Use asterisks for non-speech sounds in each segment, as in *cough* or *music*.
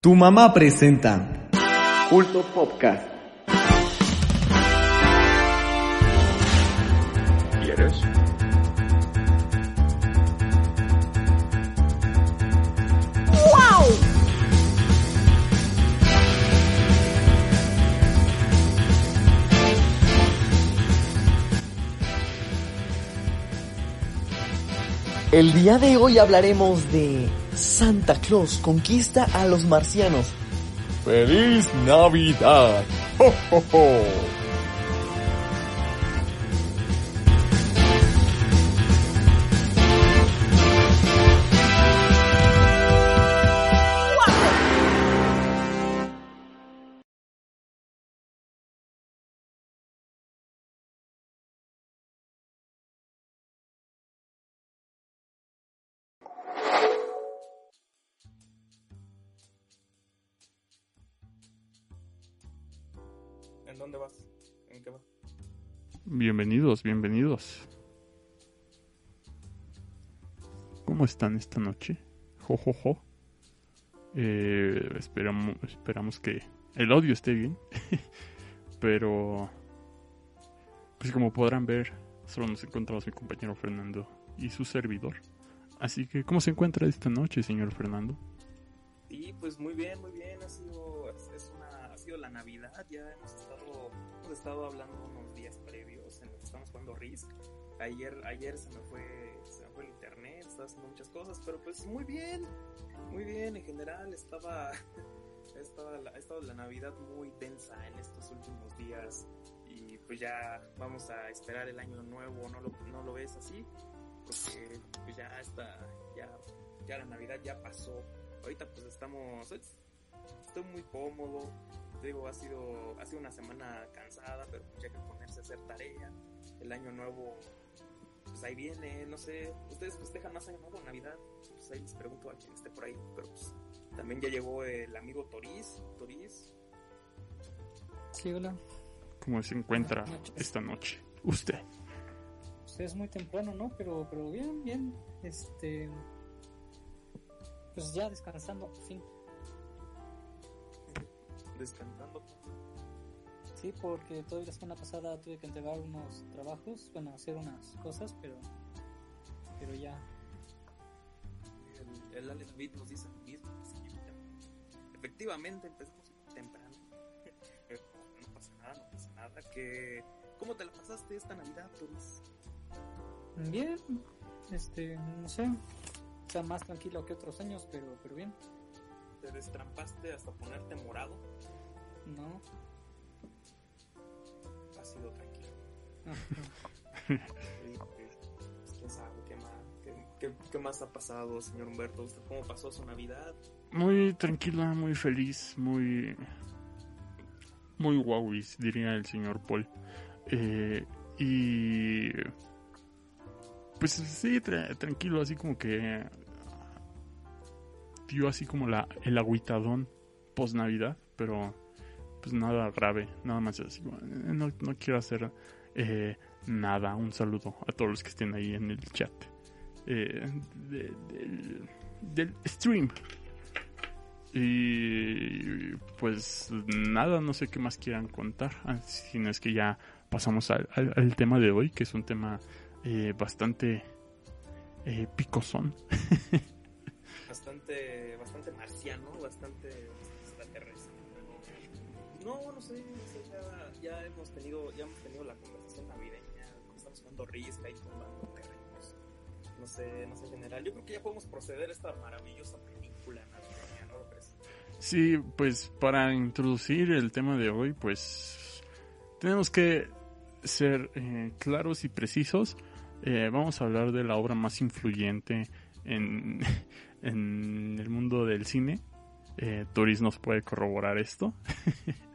Tu mamá presenta Culto Podcast. ¿Quieres? El día de hoy hablaremos de Santa Claus conquista a los marcianos. ¡Feliz Navidad! Bienvenidos, bienvenidos. ¿Cómo están esta noche? Jo, jo, jo. Eh, esperamos, esperamos que el audio esté bien. *laughs* Pero, pues como podrán ver, solo nos encontramos mi compañero Fernando y su servidor. Así que, ¿cómo se encuentra esta noche, señor Fernando? Sí, pues muy bien, muy bien. Ha sido, es, una, ha sido la Navidad. Ya hemos estado, hemos estado hablando unos días previos estamos jugando Risk. Ayer, ayer se me fue, se me fue el internet, estaba haciendo muchas cosas, pero pues muy bien, muy bien. En general estaba, *laughs* estaba la, ha estado la Navidad muy tensa en estos últimos días y pues ya vamos a esperar el año nuevo. ¿No lo, no lo ves así? Porque pues ya está, ya, ya la Navidad ya pasó ahorita pues estamos estoy muy cómodo digo ha sido ha sido una semana cansada pero pues ya que ponerse a hacer tarea el año nuevo pues ahí viene no sé ustedes festejan más año nuevo navidad pues ahí les pregunto a quien esté por ahí pero pues también ya llegó el amigo Toriz Toriz Sí, hola. ¿Cómo se encuentra esta noche? Usted. Pues es muy temprano, ¿no? Pero, pero bien, bien. Este. Pues ya descansando, por fin. descansando Sí, porque toda la semana pasada tuve que entregar unos trabajos, bueno, hacer unas cosas, pero. Pero ya. el, el Ale David nos dice lo mismo ya- efectivamente empezamos temprano *laughs* no pasa nada no pasa nada que ¿cómo te la pasaste esta Navidad Toriz? Bien, este, no sé. O sea, más tranquilo que otros años, pero, pero bien. te destrampaste hasta ponerte morado ¿No? ¿Quién sabe qué más, ha pasado, señor Humberto? ¿Usted cómo pasó su Navidad? Muy tranquila, muy feliz, muy. Muy guauis, diría el señor Paul. Eh, y. Pues sí, tra- tranquilo, así como que. Dio así como la, el agüitadón post Navidad, pero. Pues nada grave, nada más así. eh, No, no quiero hacer eh, nada. Un saludo a todos los que estén ahí en el chat eh, de- del, stream. Y pues nada, no sé qué más quieran contar, si no es que ya pasamos al, tema de hoy, que es un tema eh, bastante eh, picosón. *laughs* Bastante, bastante marciano, bastante extraterrestre. No, no sé, ya, hemos tenido, ya hemos tenido la Risk, ahí tumbando terrenos. No sé, no sé, general. Yo creo que ya podemos proceder a esta maravillosa película navideña, ¿no lo crees? Sí, pues para introducir el tema de hoy, pues tenemos que ser eh, claros y precisos. Eh, vamos a hablar de la obra más influyente en, *laughs* en el mundo del cine. Eh, nos puede corroborar esto. *laughs*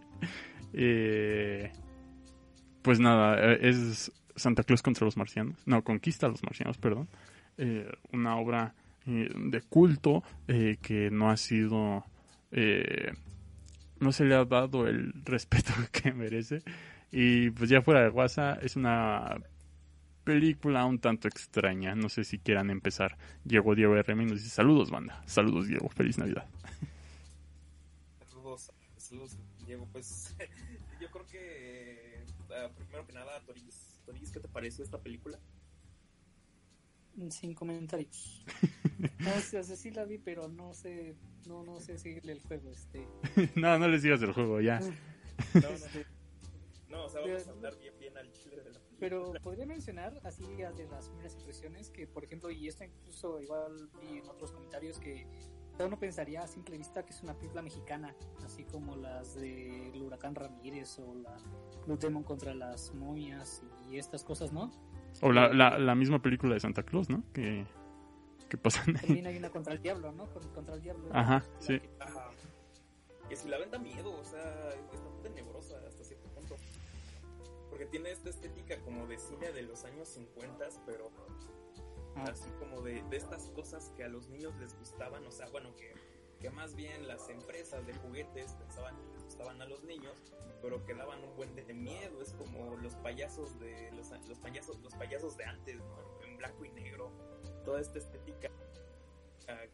Eh, pues nada, es Santa Claus contra los marcianos. No, Conquista a los marcianos, perdón. Eh, una obra eh, de culto eh, que no ha sido eh, no se le ha dado el *laughs* respeto que merece. Y pues ya fuera de WhatsApp, es una película un tanto extraña. No sé si quieran empezar. Llegó Diego RM nos dice saludos, banda. Saludos, Diego. Feliz Navidad. Jesús, Diego, pues *laughs* yo creo que uh, primero que nada, Toris, Toris, ¿qué te pareció esta película? Sin comentarios. *laughs* no sé, o sea, sí la vi, pero no sé, no, no sé seguirle el juego, este. *laughs* no, no les digas el juego, ya. *laughs* No, no, no, o sea, vamos a hablar bien, bien al chile de la película. Pero podría mencionar, así de las primeras impresiones, que por ejemplo, y esto incluso igual vi en otros comentarios, que uno pensaría a simple vista que es una película mexicana, así como las de el Huracán Ramírez o la Blue Demon contra las momias y estas cosas, ¿no? O la, la, la misma película de Santa Claus, ¿no? Que, que pasan También hay una contra el diablo, ¿no? Contra el diablo. Ajá, sí. Ajá. Que si la ven da miedo, o sea, está tenebrosa hasta cierto punto. Porque tiene esta estética como de cine de los años 50, pero ah. así como de, de, estas cosas que a los niños les gustaban, o sea, bueno, que, que más bien las empresas de juguetes pensaban que les gustaban a los niños, pero que daban un buen de miedo, es como los payasos de los, los payasos los payasos de antes, ¿no? en blanco y negro, toda esta estética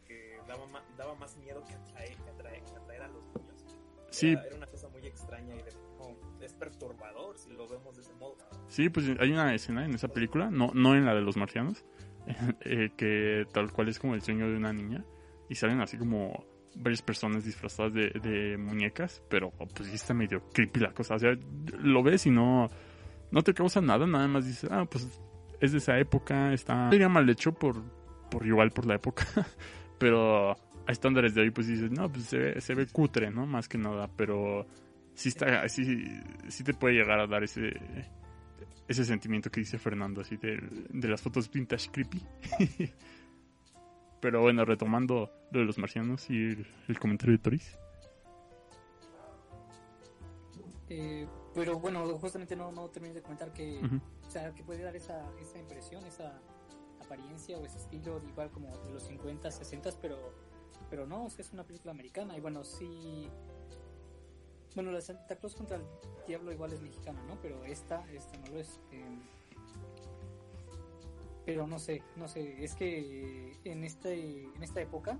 que daba más, daba más miedo que atraer, que atraer, que atraer a los niños. Sí. Era, era, una cosa muy extraña y de, oh, es perturbador si lo vemos de ese modo. Sí, pues hay una escena en esa película, no, no en la de los marcianos, *laughs* eh, que tal cual es como el sueño de una niña y salen así como varias personas disfrazadas de, muñecas, pero pues sí está medio creepy la cosa, o sea, lo ves y no, no te causa nada, nada más dices, ah, pues es de esa época, está sería mal hecho por, por igual por la época, *laughs* pero a estándares de hoy pues dices, no, pues se ve, se ve cutre, ¿no? Más que nada, pero sí está, sí, sí te puede llegar a dar ese ese sentimiento que dice Fernando, así de, de las fotos vintage creepy. *laughs* pero bueno, retomando lo de los marcianos y el, el comentario de Toris. Eh, pero bueno, justamente no, no terminé de comentar que, uh -huh. o sea, que puede dar esa, esa impresión, esa apariencia o ese estilo igual como de los 50, 60, pero, pero no, o sea, es una película americana y bueno, sí... Bueno, la Santa Claus contra el Diablo igual es mexicana, ¿no? Pero esta, esta no lo es. Eh, pero no sé, no sé, es que en este, en esta época,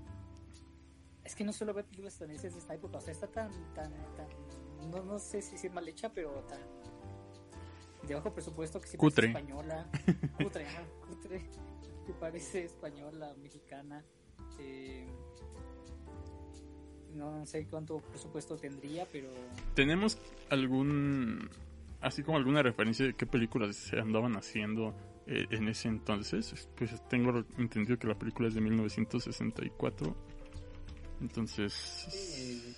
es que no solo ver películas estadounidenses de esta época, o sea, está tan, tan, tan no, no sé si es mal hecha, pero tan de bajo presupuesto que siempre cutre. es española, cutre, cutre, que parece española, mexicana. Eh, no, sé cuánto presupuesto tendría, pero... ¿Tenemos algún, así como alguna referencia de qué películas se andaban haciendo eh, en ese entonces? Pues tengo entendido que la película es de 1964, entonces... Sí.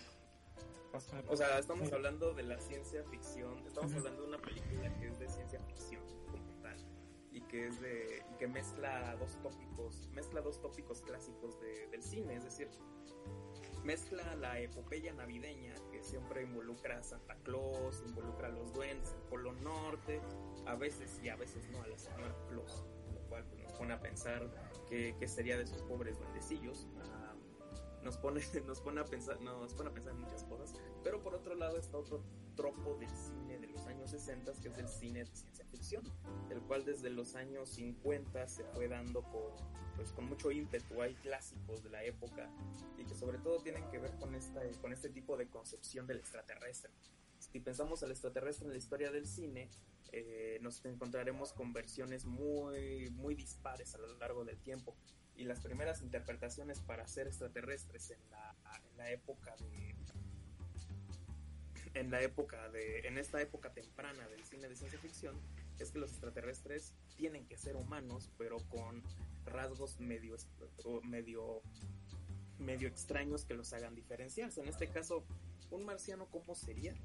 O sea, estamos hablando de la ciencia ficción, estamos hablando de una película que es de ciencia ficción como tal y que es de y que mezcla dos tópicos, mezcla dos tópicos clásicos de, del cine, es decir, mezcla la epopeya navideña que siempre involucra a Santa Claus, involucra a los duendes, el Polo Norte, a veces y a veces no a la señora Claus, lo cual nos pone a pensar qué, qué sería de esos pobres duendecillos. Uh, nos pone, *laughs* nos pone a pensar, nos pone a pensar en muchas cosas, pero por otro lado está otro tropo del cine los años 60 que es el cine de ciencia ficción, el cual desde los años 50 se fue dando con, pues, con mucho ímpetu, hay clásicos de la época y que sobre todo tienen que ver con, esta, con este tipo de concepción del extraterrestre. Si pensamos al extraterrestre en la historia del cine, eh, nos encontraremos con versiones muy, muy dispares a lo largo del tiempo y las primeras interpretaciones para ser extraterrestres en la, en la época de en la época de en esta época temprana del cine de ciencia ficción es que los extraterrestres tienen que ser humanos pero con rasgos medio medio medio extraños que los hagan diferenciarse en este caso un marciano cómo sería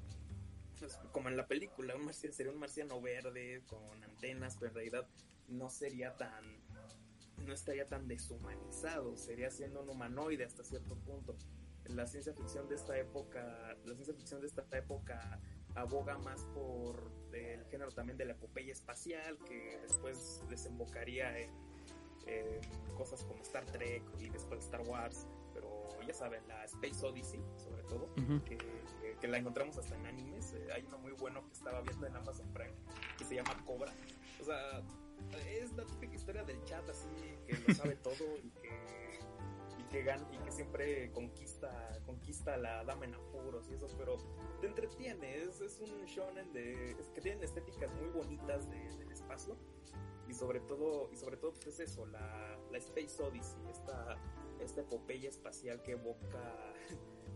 pues, como en la película un marciano sería un marciano verde con antenas pero en realidad no sería tan no estaría tan deshumanizado, sería siendo un humanoide hasta cierto punto. La ciencia ficción de esta época, la ciencia ficción de esta época aboga más por el género también de la epopeya espacial, que después desembocaría en, en cosas como Star Trek y después Star Wars, pero ya saben, la Space Odyssey, sobre todo, uh -huh. que, que, que, la encontramos hasta en animes. Eh, hay uno muy bueno que estaba viendo en Amazon Prime que se llama Cobra. O sea, es la típica historia del chat así que lo sabe *laughs* todo y que, que gana y que siempre conquista conquista a la dama en apuros y eso, pero te entretiene, es, es un shonen de, es que tienen estéticas muy bonitas del espacio y sobre todo, y sobre todo pues es eso, la, la Space Odyssey, esta, esta epopeya espacial que evoca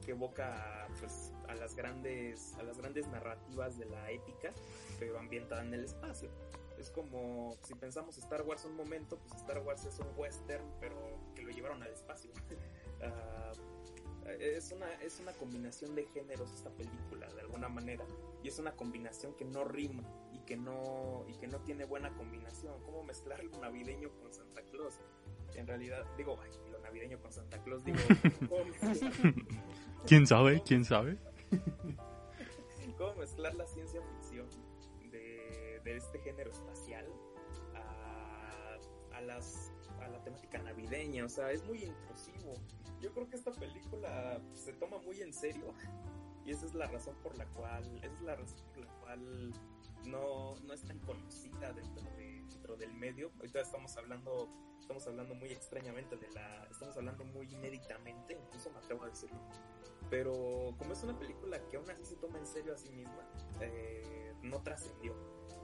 que evoca pues a las grandes a las grandes narrativas de la épica pero ambientada en el espacio es como si pensamos Star Wars un momento pues Star Wars es un western pero que lo llevaron al espacio. Uh, *laughs* es una es una combinación de géneros esta película de alguna manera. Y es una combinación que no rima y que no y que no tiene buena combinación. Cómo mezclar lo navideño con Santa Claus en realidad digo ay, lo navideño con Santa Claus digo *laughs* quién sabe quién sabe *laughs* cómo mezclar la ciencia ficción de, este género espacial a, a las a la temática navideña o sea es muy intrusivo. Yo creo que esta película se toma muy en serio y esa es la razón por la cual esa es la razón por la cual no, no es tan conocida dentro, de, dentro del medio. Ahorita estamos hablando estamos hablando muy extrañamente de la estamos hablando muy inéditamente incluso me atrevo a decirlo. Pero como es una película que aún así se toma en serio a sí misma eh, no trascendió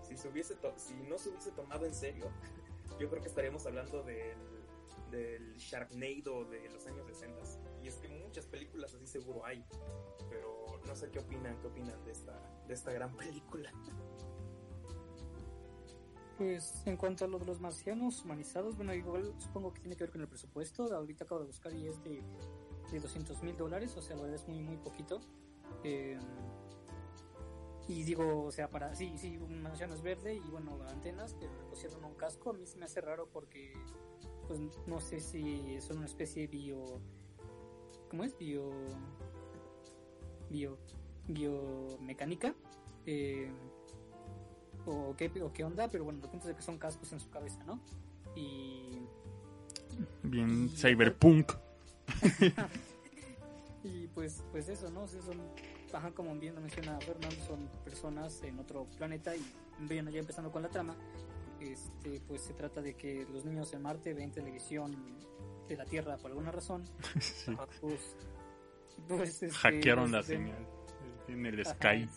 si se hubiese si no se hubiese tomado en serio yo creo que estaríamos hablando del del Sharknado de los años 60 y es que muchas películas así seguro hay pero no sé qué opinan qué opinan de esta de esta gran película. Pues en cuanto a lo de los marcianos humanizados bueno igual supongo que tiene que ver con el presupuesto. Ahorita acabo de buscar y es de, de 200 mil dólares o sea la verdad es muy muy poquito. Eh, y digo, o sea, para, sí, sí, es verde y bueno, antenas, pero le pusieron un casco, a mí se me hace raro porque pues no sé si son una especie de bio ¿cómo es? bio bio biomecánica eh, o qué o qué onda pero bueno lo punto es que son cascos en su cabeza ¿no? y bien y, cyberpunk *laughs* y pues pues eso ¿no? O sea, son ajá, como bien lo menciona Fernando son personas en otro planeta y bueno ya empezando con la trama este, pues se trata de que los niños en Marte ven televisión de la Tierra por alguna razón. *laughs* Sí. Pues, pues, este, Hackearon la ven- señal en el Ajá, Sky.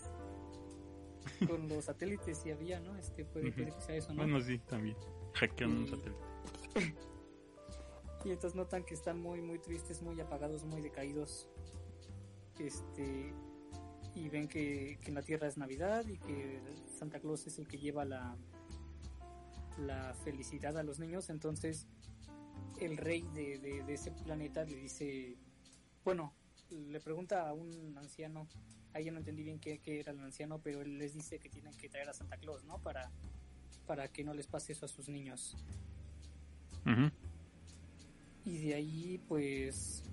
Con los satélites si había, ¿no? Este puede, puede que sea eso, ¿no? Bueno, sí, también. Hackearon un satélite. *laughs* Y entonces notan que están muy, muy tristes, muy apagados, muy decaídos. Este. Y ven que, que en la Tierra es Navidad y que Santa Claus es el que lleva la, la felicidad a los niños. Entonces, el rey de, de- de ese planeta le dice: Bueno, le pregunta a un anciano. Ahí ya no entendí bien qué, qué era el anciano, pero él les dice que tienen que traer a Santa Claus, ¿no? Para, para que no les pase eso a sus niños. Y de ahí, pues.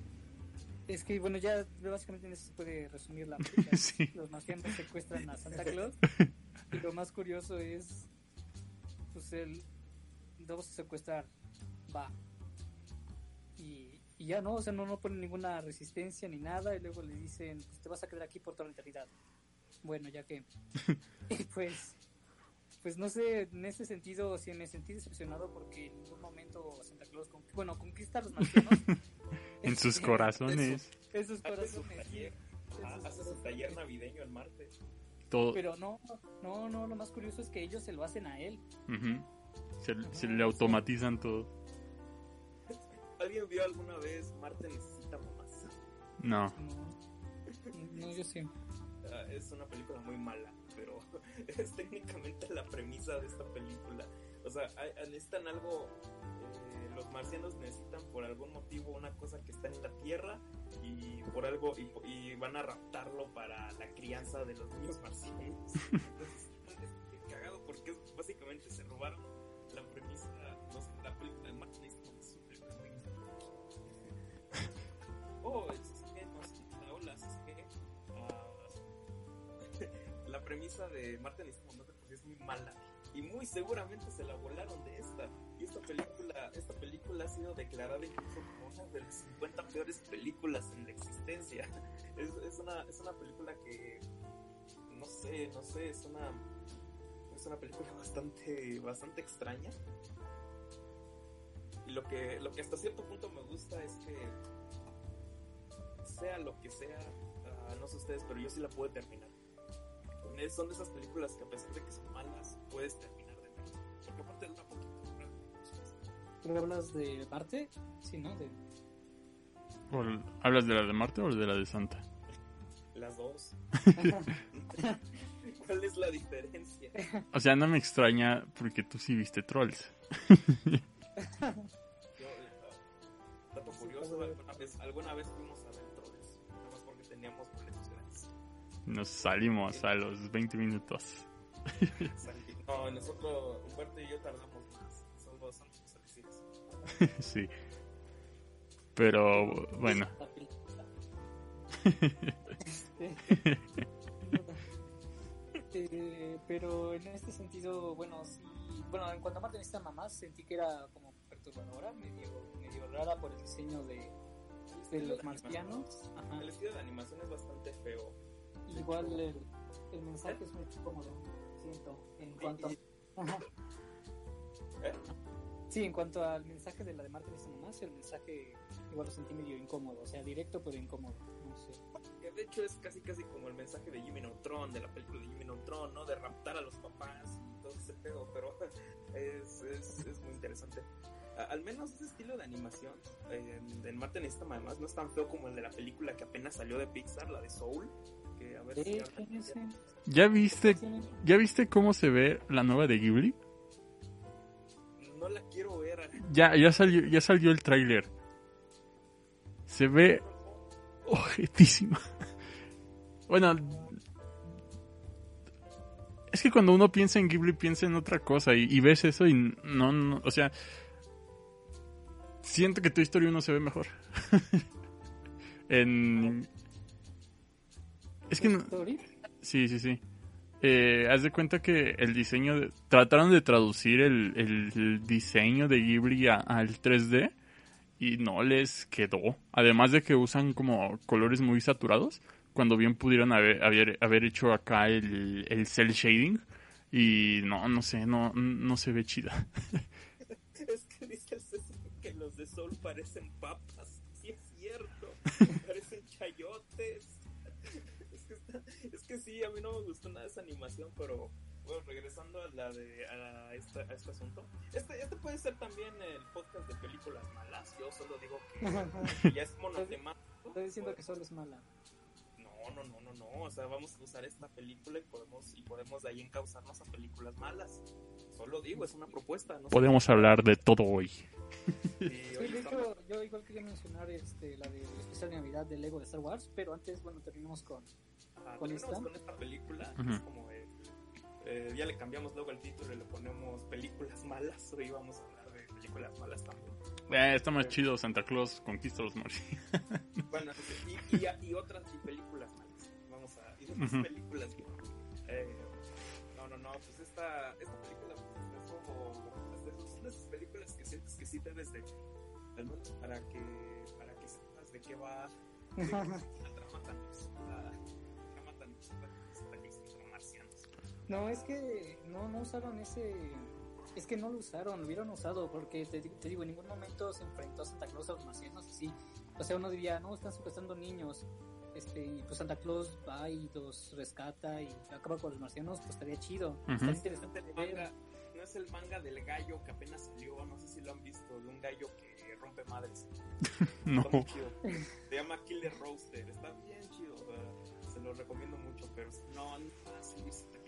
Es que, bueno, ya básicamente en eso se puede resumir la *laughs* película. Sí. Los marcianos secuestran a Santa Claus. *laughs* Y lo más curioso es. Pues él. Vamos a secuestrar. Va. Y, y ya no, o sea, no, no ponen ninguna resistencia ni nada. Y luego le dicen: Pues te vas a quedar aquí por toda la eternidad. Bueno, ya que. *laughs* y pues. Pues no sé, en ese sentido, sí me sentí decepcionado porque en ningún momento Santa Claus, con- bueno, conquista a los marcianos. *laughs* En sus corazones. En sus Hace su corazones, sí. taller, En ajá, sus hace su taller navideño en Marte. Todo. Pero no, no, no, lo más curioso es que ellos se lo hacen a él. Ujú. Se, se Ajá, le sí. automatizan todo. ¿Alguien vio alguna vez Marte necesita mamás? No. No, no yo sí. Ah, es una película muy mala, pero *laughs* es técnicamente la premisa de esta película. O sea, hay- necesitan algo. Los marcianos necesitan por algún motivo una cosa que está en la Tierra y por algo y, y van a raptarlo para la crianza de los niños marcianos. *laughs* Entonces, es bien cagado porque básicamente se robaron la premisa. No sé, la película de muy *laughs* Oh, es que no sé, hola, es que la premisa de Martin Simon pues es muy mala y muy seguramente se la volaron de esta y esta película esta película ha sido declarada incluso como una de las 50 peores películas en la existencia *laughs* es, es una es una película que no sé no sé es una es una película *laughs* bastante bastante extraña y lo que lo que hasta cierto punto me gusta es que lo que sea, ah, no sé ustedes, pero yo sí la puedo terminar. Son de esas películas que a pesar de que son malas, puedes terminar de ver. Porque aparte dura poquito. ¿Tú hablas de Marte? Sí, ¿no? De... ¿Hablas de la de Marte o de la de Santa? Las dos. *laughs* ¿Cuál es la diferencia? O sea, no me extraña porque tú sí viste Trolls. dato curioso, alguna vez, alguna vez fuimos a ver Trolls, nada más porque teníamos boletos gratis. Nos salimos a los 20 minutos. no, nosotros, Humberto y yo tardamos *laughs* sí. Pero bueno. Eh, pero en este sentido, bueno, sí, bueno, en cuanto a Marta necesita mamás, sentí que era como perturbadora, medio, medio rara por el diseño de, de los marcianos. Ajá. El estilo de animación es bastante feo. Igual el, el mensaje es muy cómodo, siento, en cuanto a... ¿Eh? Sí, en cuanto al mensaje de la de Marta necesita mamás, el mensaje igual lo sentí medio incómodo, o sea, directo pero incómodo, no sé de hecho es casi casi como el mensaje de Jimmy Neutron, de la película de Jimmy Neutron, ¿no? De raptar a los papás y todo ese pedo, pero *laughs* es, es, es muy interesante. al menos ese estilo de animación en, en Marte necesita además no es tan feo como el de la película que apenas salió de Pixar, la de Soul. Que a ver si ¿Ya viste, ¿Ya viste cómo se ve la nueva de Ghibli? No la quiero ver. Ya, ya salió, ya salió el tráiler. Se ve objetísima. Bueno, es que cuando uno piensa en Ghibli piensa en otra cosa y, ves eso y no, no, o sea, siento que tu historia uno se ve mejor. *laughs* en... Es que no... Sí, sí, sí. Eh, haz de cuenta que el diseño... Trataron de traducir el, el diseño de Ghibli al 3D y no les quedó. Además de que usan como colores muy saturados, cuando bien pudieron haber, haber, hecho acá el, el cel shading y no, no sé, no, no se ve chida. *laughs* es que dices que los de Sol parecen papas, sí es cierto, *laughs* sí, a mí no me gustó nada esa animación, pero bueno, regresando a la de a, esta, a este asunto, este, este puede ser también el podcast de películas malas. Yo solo digo que *laughs* ya es monotemático. Estoy diciendo que solo es mala. No, no, no, no, no. O sea, vamos a usar esta película y podemos y podemos de ahí encauzarnos a películas malas. Solo digo, es una propuesta. No podemos hablar de todo hoy. Sí, de hecho, yo igual quería mencionar este, la de especial de Navidad de Lego de Star Wars, pero antes, bueno, terminamos con, con, esta. con esta película, es como el eh, ya le cambiamos luego el título y le ponemos películas malas. Hoy vamos a hablar de películas malas también. Eh, está más chido Santa Claus conquista los marcianos. *laughs* bueno, y, y, y, otras y películas malas. Vamos a. Y otras películas. Eh, no, no, no. Pues esta, esta película pues, es como. Son de esas películas que sientes que sí debes de. Al menos para que, para que sepas de qué va. De, *laughs* No, es que no, no usaron ese. Es que no lo usaron, lo hubieran usado, porque te, digo, en ningún momento se enfrentó a Santa Claus a los marcianos así. O sea, uno diría, no, están secuestrando niños. Este, y pues Santa Claus va y los rescata y acaba con los marcianos, pues estaría chido. Está interesante Manga, no es el manga del gallo que apenas salió, no sé si lo han visto, de un gallo que rompe madres. *laughs* no. Se llama Killer Roaster, está bien chido, se lo recomiendo mucho, pero no, no, así con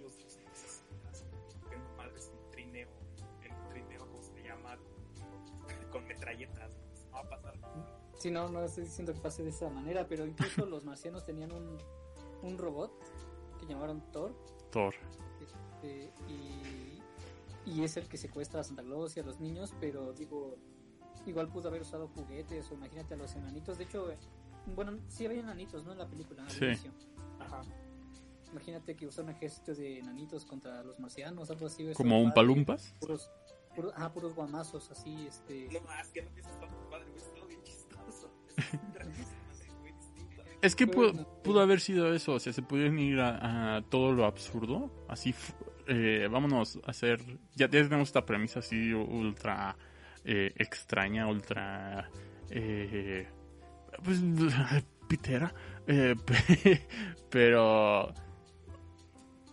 Sí, no, no estoy diciendo que pase de esa manera, pero incluso los marcianos tenían un, un robot que llamaron Thor. Thor. Este, y, y es el que secuestra a Santa Claus y a los niños, pero digo, igual pudo haber usado juguetes o imagínate a los enanitos. De hecho, bueno, sí había enanitos, ¿no? En la película. Sí. Ajá. Imagínate que usó un ejército de enanitos contra los marcianos, algo así. ¿Como un palumpas? Puros, puros, ah, puros guamazos, así, este... No, más que no Es que pudo, pudo, haber sido eso, o sea, se pudieron ir a, todo lo absurdo, así, eh, vámonos a hacer, ya, tenemos esta premisa así ultra eh, extraña, ultra, eh, pues *laughs* pitera, *laughs* pero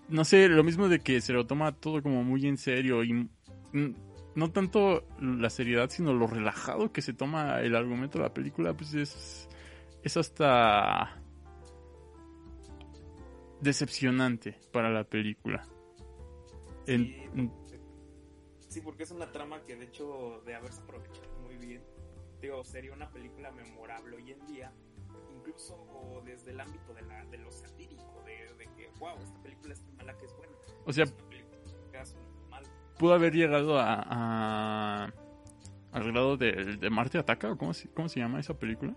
no sé, lo mismo de que se lo toma todo como muy en serio y no tanto la seriedad, sino lo relajado que se toma el argumento de la película, pues es, es hasta decepcionante para la película. Sí, porque es una trama que de hecho de haberse aprovechado muy bien, digo, sería una película memorable hoy en día, incluso desde el ámbito de, la, de lo satírico, de, que, wow, esta película es tan mala que es buena. O sea, pudo haber llegado a, a al grado de, de, Marte Ataca, o cómo, cómo se llama esa película.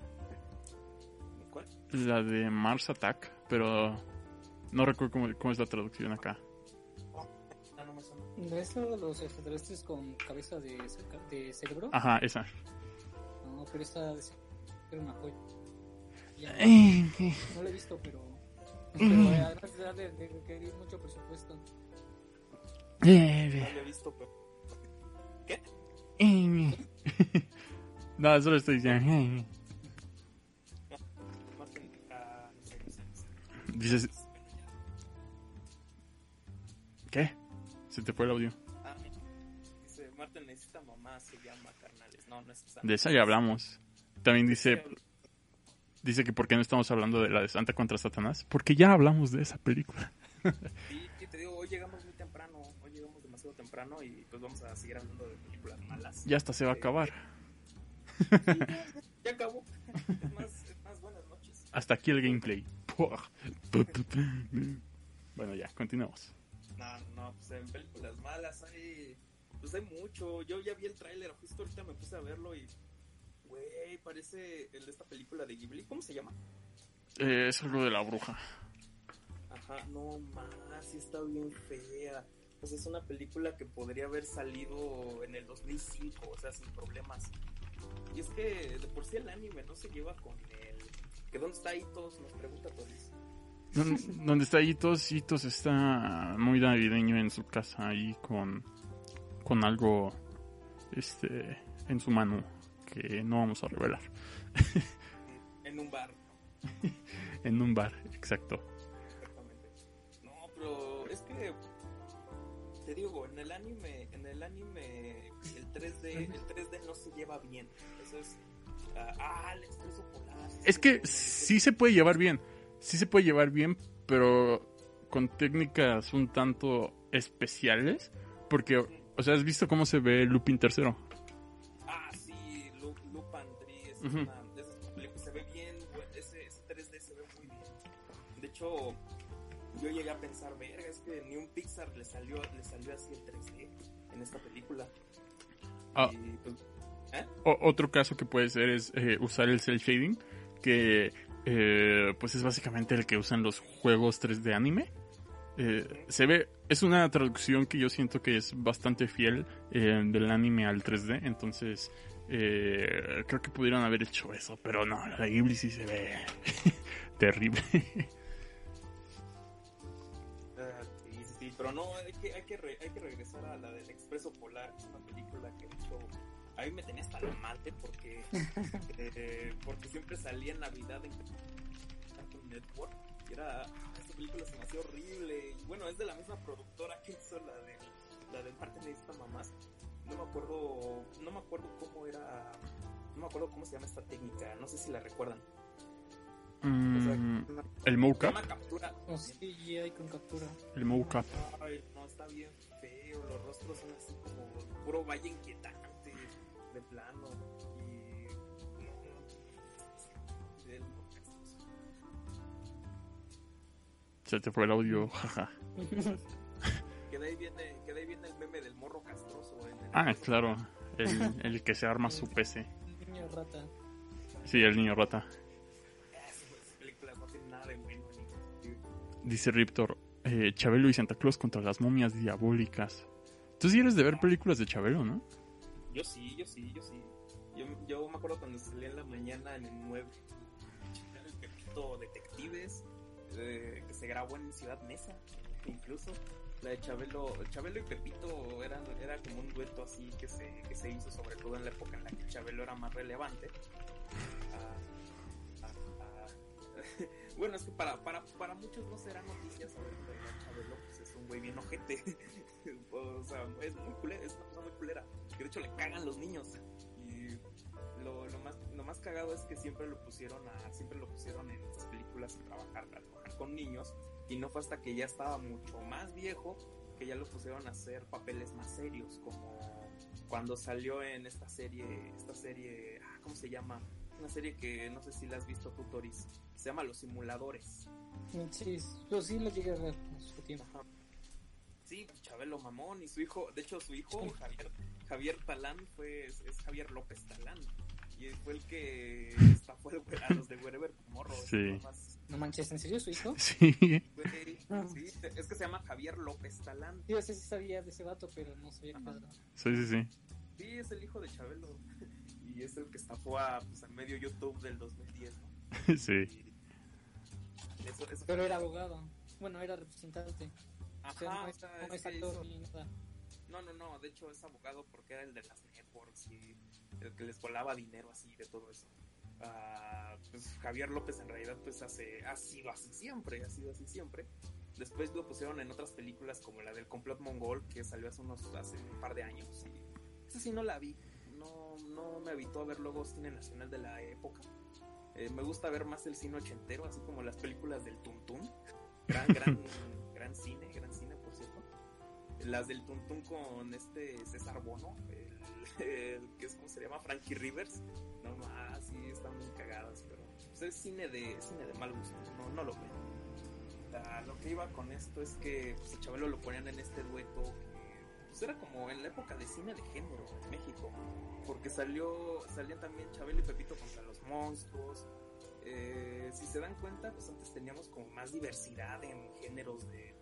¿Cuál? La de Mars Attack, pero no recuerdo cómo, cómo es la traducción acá. ¿No es lo de los extraterrestres con cabeza de, de cerebro? Ajá, esa. No, pero esta de ser una joya. no la he visto, pero. Pero además de, de requerir mucho presupuesto. *laughs* No la he visto, pero. ¿Qué? no, solo estoy diciendo. Dices. ¿Qué? Se te fue el audio. Ah, dice, Marta necesita mamá, se llama carnales. No, no es. De esa ya hablamos. También dice, dice que por qué no estamos hablando de la de Santa contra Satanás. Porque ya hablamos de esa película. sí, te digo, hoy llegamos muy temprano. Hoy llegamos demasiado temprano y pues vamos a seguir hablando de películas malas. Ya hasta se va a acabar. Sí, *laughs* ya, ya, acabó. Es más, es más, buenas noches. Hasta aquí el gameplay. Bueno, ya, continuamos. No, no, pues en películas malas hay. Pues hay mucho. Yo ya vi el tráiler, justo ahorita me puse a verlo y. Güey, parece el de esta película de Ghibli. ¿Cómo se llama? Eh, es algo de la bruja. Ajá, no más, sí está bien fea. Pues es una película que podría haber salido en el 2005, o sea, sin problemas. Y es que de por sí el anime no se lleva con el. ¿Que dónde está Itos? Nos pregunta Toris. donde está Hitos, Hitos está muy navideño en su casa ahí con, con algo este en su mano que no vamos a revelar. en un bar. *laughs* en un bar, exacto. Te digo, en el anime, en el anime el 3D, el 3D no se lleva bien. Eso es ah, ah el expreso polar. Es que sí se puede llevar bien sí se puede llevar bien, pero con técnicas un tanto especiales. Porque, o sea, ¿has visto cómo se ve Lupin tercero? Ah, sí, Lupin 3 es una de esas películas. Se ve bien, ese, ese 3D se ve muy bien. De hecho, yo llegué a pensar, verga, es que ni un Pixar le salió, le salió así el 3D en esta película. Ah, pues, ¿eh? otro caso que puede ser es eh, usar el cel shading, que eh, pues es básicamente el que usan los juegos 3D anime. Eh, se ve, es una traducción que yo siento que es bastante fiel del anime al 3D, entonces creo que pudieron haber hecho eso, pero no, la Ghibli sí se ve *laughs* terrible. Pero no, hay que, hay, que hay que regresar a la del Expreso Polar, es una película que hecho a mí me tenía hasta la madre porque, eh, porque siempre salía en Navidad en Cartoon Network. Y era, esta película se me hacía horrible. Bueno, es de la misma productora que hizo la de, la de Martin esta mamás. No me acuerdo, no me acuerdo cómo era, no me acuerdo cómo se llama esta técnica, no sé si la recuerdan. Mm, el mocap. Oh, sí, con captura. El mocap. Ay, no, está bien feo. Los rostros son así como puro valle inquietante de plano y se te fue el audio, *laughs* jaja. que, de ahí viene, que de ahí viene el meme del morro castroso. ah, claro, el, el, que se arma su *laughs* PC. El niño rata. Sí, el niño rata. Dice Riptor, eh, Chabelo y Santa Claus contra las momias diabólicas. Tú sí eres de ver películas de Chabelo, ¿no? Yo sí, yo sí, yo sí. Yo, yo me acuerdo cuando salía en la mañana en el 9, el Pepito Detectives, eh, que se grabó en Ciudad Mesa, incluso. La de Chabelo, Chabelo y Pepito eran, era como un dueto así que se, que se hizo, sobre todo en la época en la que Chabelo era más relevante. Bueno, es que para, para, para muchos no será noticia saber que Chabelo pues, es un güey bien ojete. *laughs* o sea, es muy culera, es una cosa muy culera. De hecho le cagan los niños. Y lo, lo, más, lo más cagado es que siempre lo pusieron a, siempre lo pusieron en estas películas a trabajar, a trabajar con niños. Y no fue hasta que ya estaba mucho más viejo que ya lo pusieron a hacer papeles más serios, como cuando salió en esta serie, esta serie, ah, ¿cómo se llama? Una serie que no sé si la has visto tú, Toris. Se llama Los Simuladores. Sí, yo sí lo llegué a ver en su tiempo. Sí, pues Chabelo Mamón y su hijo, de hecho su hijo, Javier, Javier Talán, fue, es, Javier López Talán. Y fue el que estafó a los de Wherever Morro. Sí. No manches, ¿en serio su hijo? *laughs* Sí. sí. Es que se llama Javier López Talán. Yo sé si sabía de ese vato, pero no sabía nada. Sí, sí, sí. Sí, es el hijo de Chabelo. Y es el que estafó a, pues, medio YouTube del 2010, ¿no? *laughs* sí. Pero era abogado. Bueno, era representante. Ajá, no, no, no, de hecho es abogado porque era el de las networks y el que les volaba dinero así de todo eso. Uh, pues Javier López en realidad pues hace, ha sido así siempre, ha sido así siempre. Después lo pusieron en otras películas como la del complot mongol que salió hace unos hace un par de años y esa sí no la vi. No, no me habitó a ver luego cine nacional de la época. Eh, me gusta ver más el cine ochentero, así como las películas del Tuntún. Gran, *laughs* gran, gran cine, gran cine, por cierto. Las del Tuntún con este César Bono, el, que es como se llama Frankie Rivers. No más, sí, están muy cagadas, pero pues, es cine de, cine de mal gusto, no, no lo veo. lo que iba con esto es que pues, el Chabelo lo ponían en este dueto pues era como en la época de cine de género en México, porque salió, salían también Chabelo y Pepito contra los monstruos. Eh, si se dan cuenta, pues antes teníamos como más diversidad en géneros de,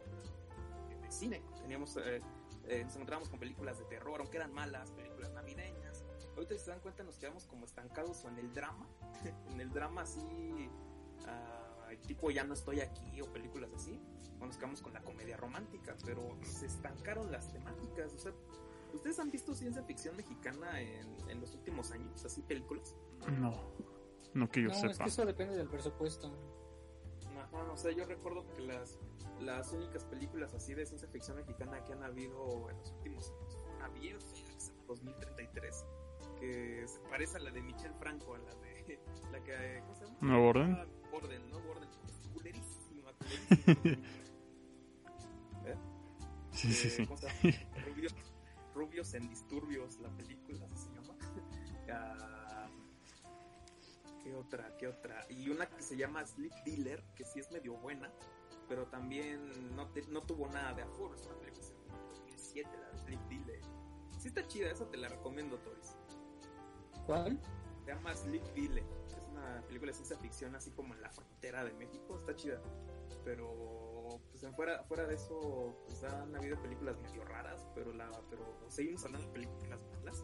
de, cine. Teníamos, eh, eh, nos encontrábamos con películas de terror, aunque eran malas, películas navideñas. Ahorita si se dan cuenta nos quedamos como estancados o en el drama, *laughs* en el drama así, uh, tipo Ya no estoy aquí o películas así nos quedamos con la comedia romántica, pero se estancaron las temáticas. O sea, ¿ustedes han visto ciencia ficción mexicana en, los últimos años? ¿Así películas? No, no que yo no, sepa. Es que eso depende del presupuesto. Ajá, o sea, yo recuerdo que las, las únicas películas así de ciencia ficción mexicana que han habido en los últimos años, una bien que se llama 2033, que se parece a la de Michelle Franco, a la de la que, ¿cómo se llama? ¿Nuevo Orden? Orden, Nuevo Orden, es culerísima, culerísima. *laughs* Sí, sí, sí. Rubios, en disturbios, la película se llama. *laughs* Ah, ¿Qué otra? ¿Qué otra? Y una que se llama Sleep Dealer, que sí es medio buena, pero también no, no tuvo nada de aforo. Es una película de 2007, la Sleep Dealer. Sí está chida, esa te la recomiendo, Toris. ¿Cuál? Se llama Sleep Dealer. Una película de ciencia ficción así como en la frontera de México. Está chida. Pero pues fuera, fuera de eso, pues han habido películas medio raras, pero la, pero seguimos hablando de películas malas.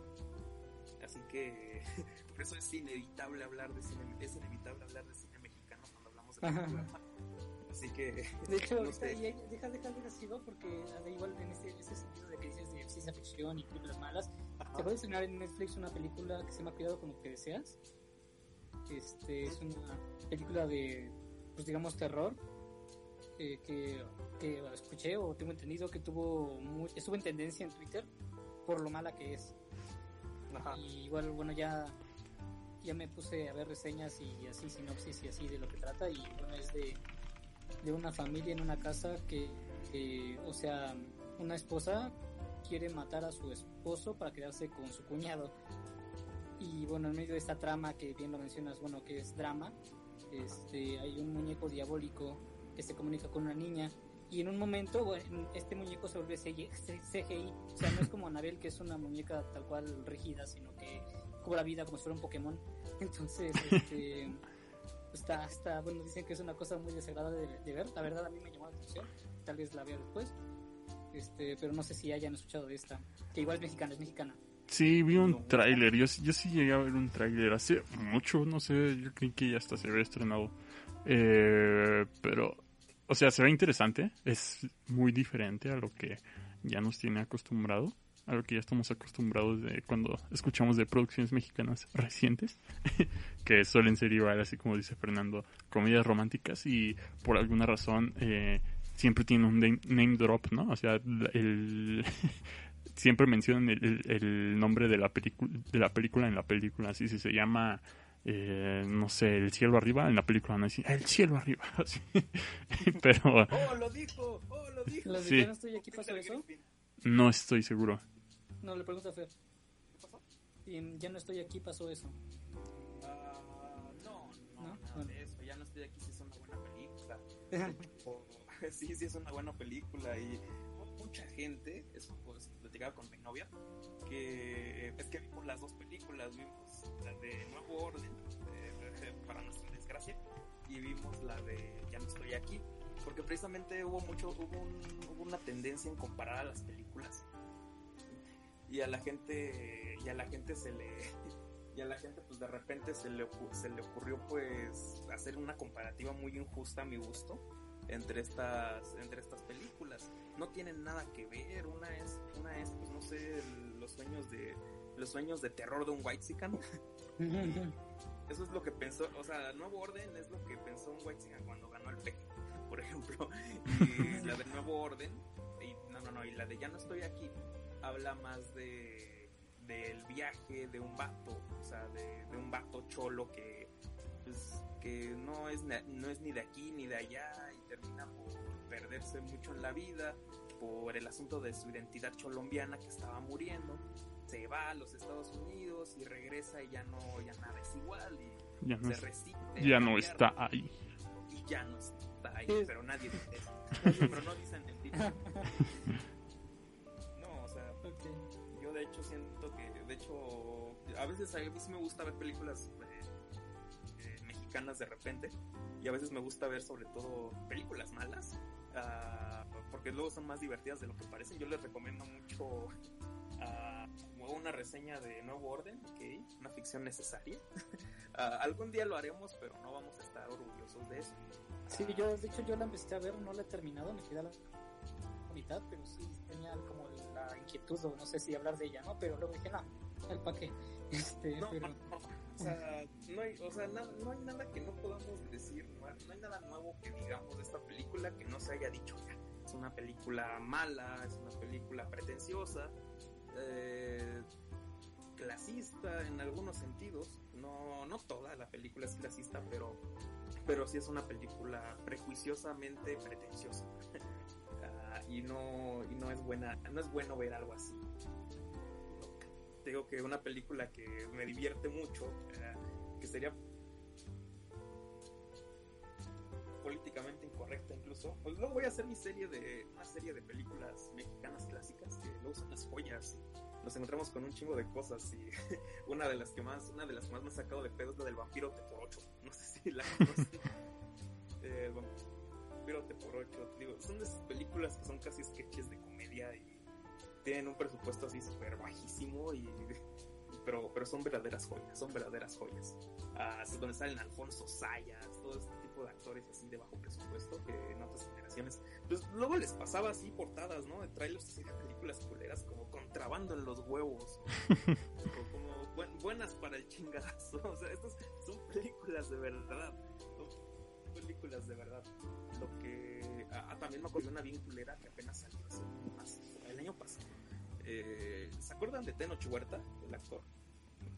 Así que *laughs* por eso es inevitable hablar de cine, es inevitable hablar de cine mexicano cuando hablamos de películas Así que. De *laughs* hecho, no sé. deja, deja de sido porque igual en ese, ese sentido de que dices de ciencia ficción y películas malas, se puede estrenar en Netflix una película que se llama Cuidado con lo que deseas. Este es una película de, pues digamos, terror eh, que, que, escuché o tengo entendido que tuvo estuvo en tendencia en Twitter por lo mala que es. Y igual, bueno, ya, ya me puse a ver reseñas y así, sinopsis y así de lo que trata. Y bueno, es de, de una familia en una casa que, o sea, una esposa quiere matar a su esposo para quedarse con su cuñado. Y bueno, en medio de esta trama que bien lo mencionas, bueno, que es drama, este, hay un muñeco diabólico que se comunica con una niña. Y en un momento bueno, este muñeco se vuelve CGI, o sea, no es como Anabel que es una muñeca tal cual rígida, sino que cobra vida como si fuera un Pokémon. *laughs* Entonces, este, está, está, bueno, dicen que es una cosa muy desagradable de, ver, la verdad a mí me llamó la atención, tal vez la vea después, este, pero no sé si hayan escuchado de esta, que igual es mexicana, es mexicana. Sí, vi un tráiler, yo, yo sí llegué a ver un tráiler hace mucho, no sé, yo creí que ya hasta se había estrenado. Eh, pero o sea, se ve interesante, es muy diferente a lo que ya nos tiene acostumbrado. algo que ya estamos acostumbrados de cuando escuchamos de producciones mexicanas recientes, *laughs* que suelen ser igual, así como dice Fernando, comedias románticas y por alguna razón eh, siempre tienen un name, drop, ¿no? O sea, el, siempre mencionan el, nombre de la, de la película en la película, así si se llama... Eh, no sé, el cielo arriba, en la película no el cielo arriba, *laughs* pero... ¡Oh, lo dijo! ¡Oh, lo dijo! no estoy aquí pasó eso? No estoy seguro. No, le pregunto a Fer. ¿Qué pasó? Y ya no estoy aquí, pasó eso. Uh, no, no, nada de eso. Ya no estoy aquí, sí es una buena película. *laughs* *laughs* sí, sí es una buena película y mucha gente, eso pues platicaba con mi novia, que es que vimos las dos películas, vimos la de Nuevo Orden, para nuestra desgracia, y vimos la de Ya no estoy aquí, porque precisamente hubo mucho, hubo, hubo una tendencia en comparar a las películas y a la gente y a la gente se le *laughs* y a la gente pues de repente se le se le ocurrió pues hacer una comparativa muy injusta a mi gusto entre estas entre estas películas no tienen nada que ver. Una es una es pues no sé los sueños de los sueños de terror de un white sican. *laughs* Eso es lo que pensó o sea nuevo orden es lo que pensó un white sican cuando ganó el PG *laughs* por ejemplo. Y la de nuevo orden y no no no y la de ya no estoy aquí habla más de del viaje de un vato, o sea, de, un vato cholo que pues, que no es no es ni de aquí ni de allá y termina por perderse mucho en la vida por el asunto de su identidad cholombiana que estaba muriendo. Se va a los Estados Unidos y regresa y ya no ya nada es igual y ya no, se resiste. Ya no está ahí. Y ya no está ahí, pero nadie dice eso. *laughs* pero no dicen el título. *laughs* Yo de hecho siento que, de hecho, a veces a mí sí me gusta ver películas eh, eh, mexicanas de repente y a veces me gusta ver sobre todo películas malas uh, porque luego son más divertidas de lo que parecen. Yo les recomiendo mucho uh, una reseña de Nuevo Orden, okay, una ficción necesaria. uh, *laughs* algún día lo haremos, pero no vamos a estar orgullosos de eso. Sí, yo de hecho yo la empecé a ver, no la he terminado, me queda la mitad, pero sí tenía como la inquietud, o no sé si hablar de ella, ¿no? Pero luego dije, no, el pa' qué. *laughs* Este, no, pero... o sea, no hay, o sea, no hay nada que no podamos decir, no hay nada nuevo que digamos de esta película que no se haya dicho ya. Es una película mala, es una película pretenciosa, eh, clasista en algunos sentidos. No, no toda la película es clasista, pero, pero sí es una película prejuiciosamente pretenciosa. *laughs* y no, y no es buena, no es bueno ver algo así. Te digo que una película que me divierte mucho, eh, que sería políticamente incorrecta incluso, pues luego voy a hacer mi serie de, una serie de películas mexicanas clásicas que luego son las joyas nos encontramos con un chingo de cosas y *laughs* una de las que más, una de las que más me ha sacado de pedo es la del vampiro por 8 no sé si la conocen. *laughs* eh, Virote por ocho. Digo, son de esas películas que son casi sketches de comedia y tienen un presupuesto así súper bajísimo y *laughs* pero, pero son verdaderas joyas, son verdaderas joyas. Ah, donde salen Alfonso Sayas, todo este tipo de actores así de bajo presupuesto que en otras generaciones, pues luego les pasaba así portadas, ¿no? De trailers así de películas culeras como contrabando en los huevos, *laughs* o como buenas para el chingadazo, *laughs* o sea, estas son películas de verdad películas de verdad. Lo que ah, ah, también me acuerdo de una bien culera que apenas salió hace año pasado. Eh, ¿Se acuerdan de Tenoch Huerta, el actor?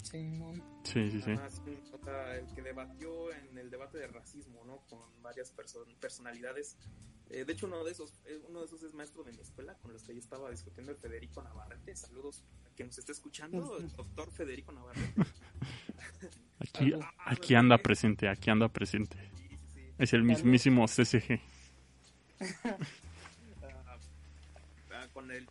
Sí, sí, sí. sí. el que debatió en el debate de racismo, ¿no? Con varias personalidades. Eh, de hecho, uno de esos, eh, uno de esos es maestro de mi escuela, con los que yo estaba discutiendo el Federico Navarrete. Saludos a quien nos esté escuchando, el doctor Federico Navarrete. *laughs* Aquí, aquí anda presente, aquí anda presente. Es el mismísimo CCG. *laughs* Ah, ah, con el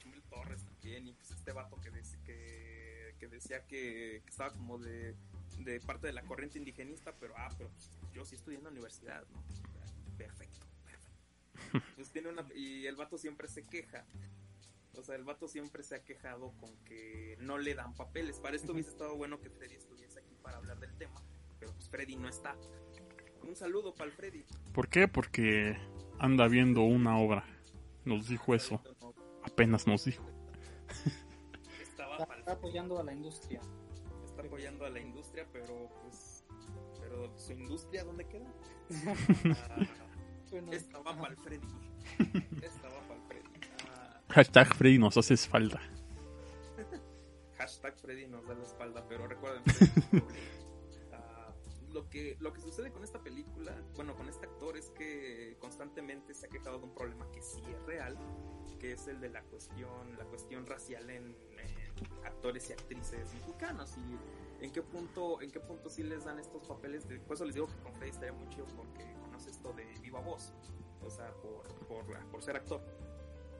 este vato que, que, decía que, estaba como de, de, parte de la corriente indigenista, pero ah, pero pues, yo sí estudié en la universidad, ¿no? Perfecto, perfecto. *laughs* Pues tiene una, y el vato siempre se queja. O sea, el vato siempre se ha quejado con que no le dan papeles. Para esto hubiese estado bueno que Freddy estuviese aquí para hablar del tema, pero pues Freddy no está. Un saludo para el Freddy. ¿Por qué? Porque anda viendo una obra. Nos dijo eso. Apenas nos dijo. *laughs* está apoyando a la industria. Está apoyando a la industria, pero pues. Pero su industria, ¿dónde queda? Ah, bueno, esta va para el Freddy. Esta va para el Freddy. Ah, Hashtag Freddy nos haces *laughs* falta. Hashtag Freddy nos da la espalda, pero recuerden. lo que, lo que sucede con esta película, bueno, con este actor, es que constantemente se ha quejado de un problema que sí es real, que es el de la cuestión, la cuestión racial en, actores y actrices mexicanos y en qué punto, en qué punto sí les dan estos papeles. De, por eso les digo que con Freddy estaría muy chido porque conoce esto de viva voz, o sea, por, por, por ser actor.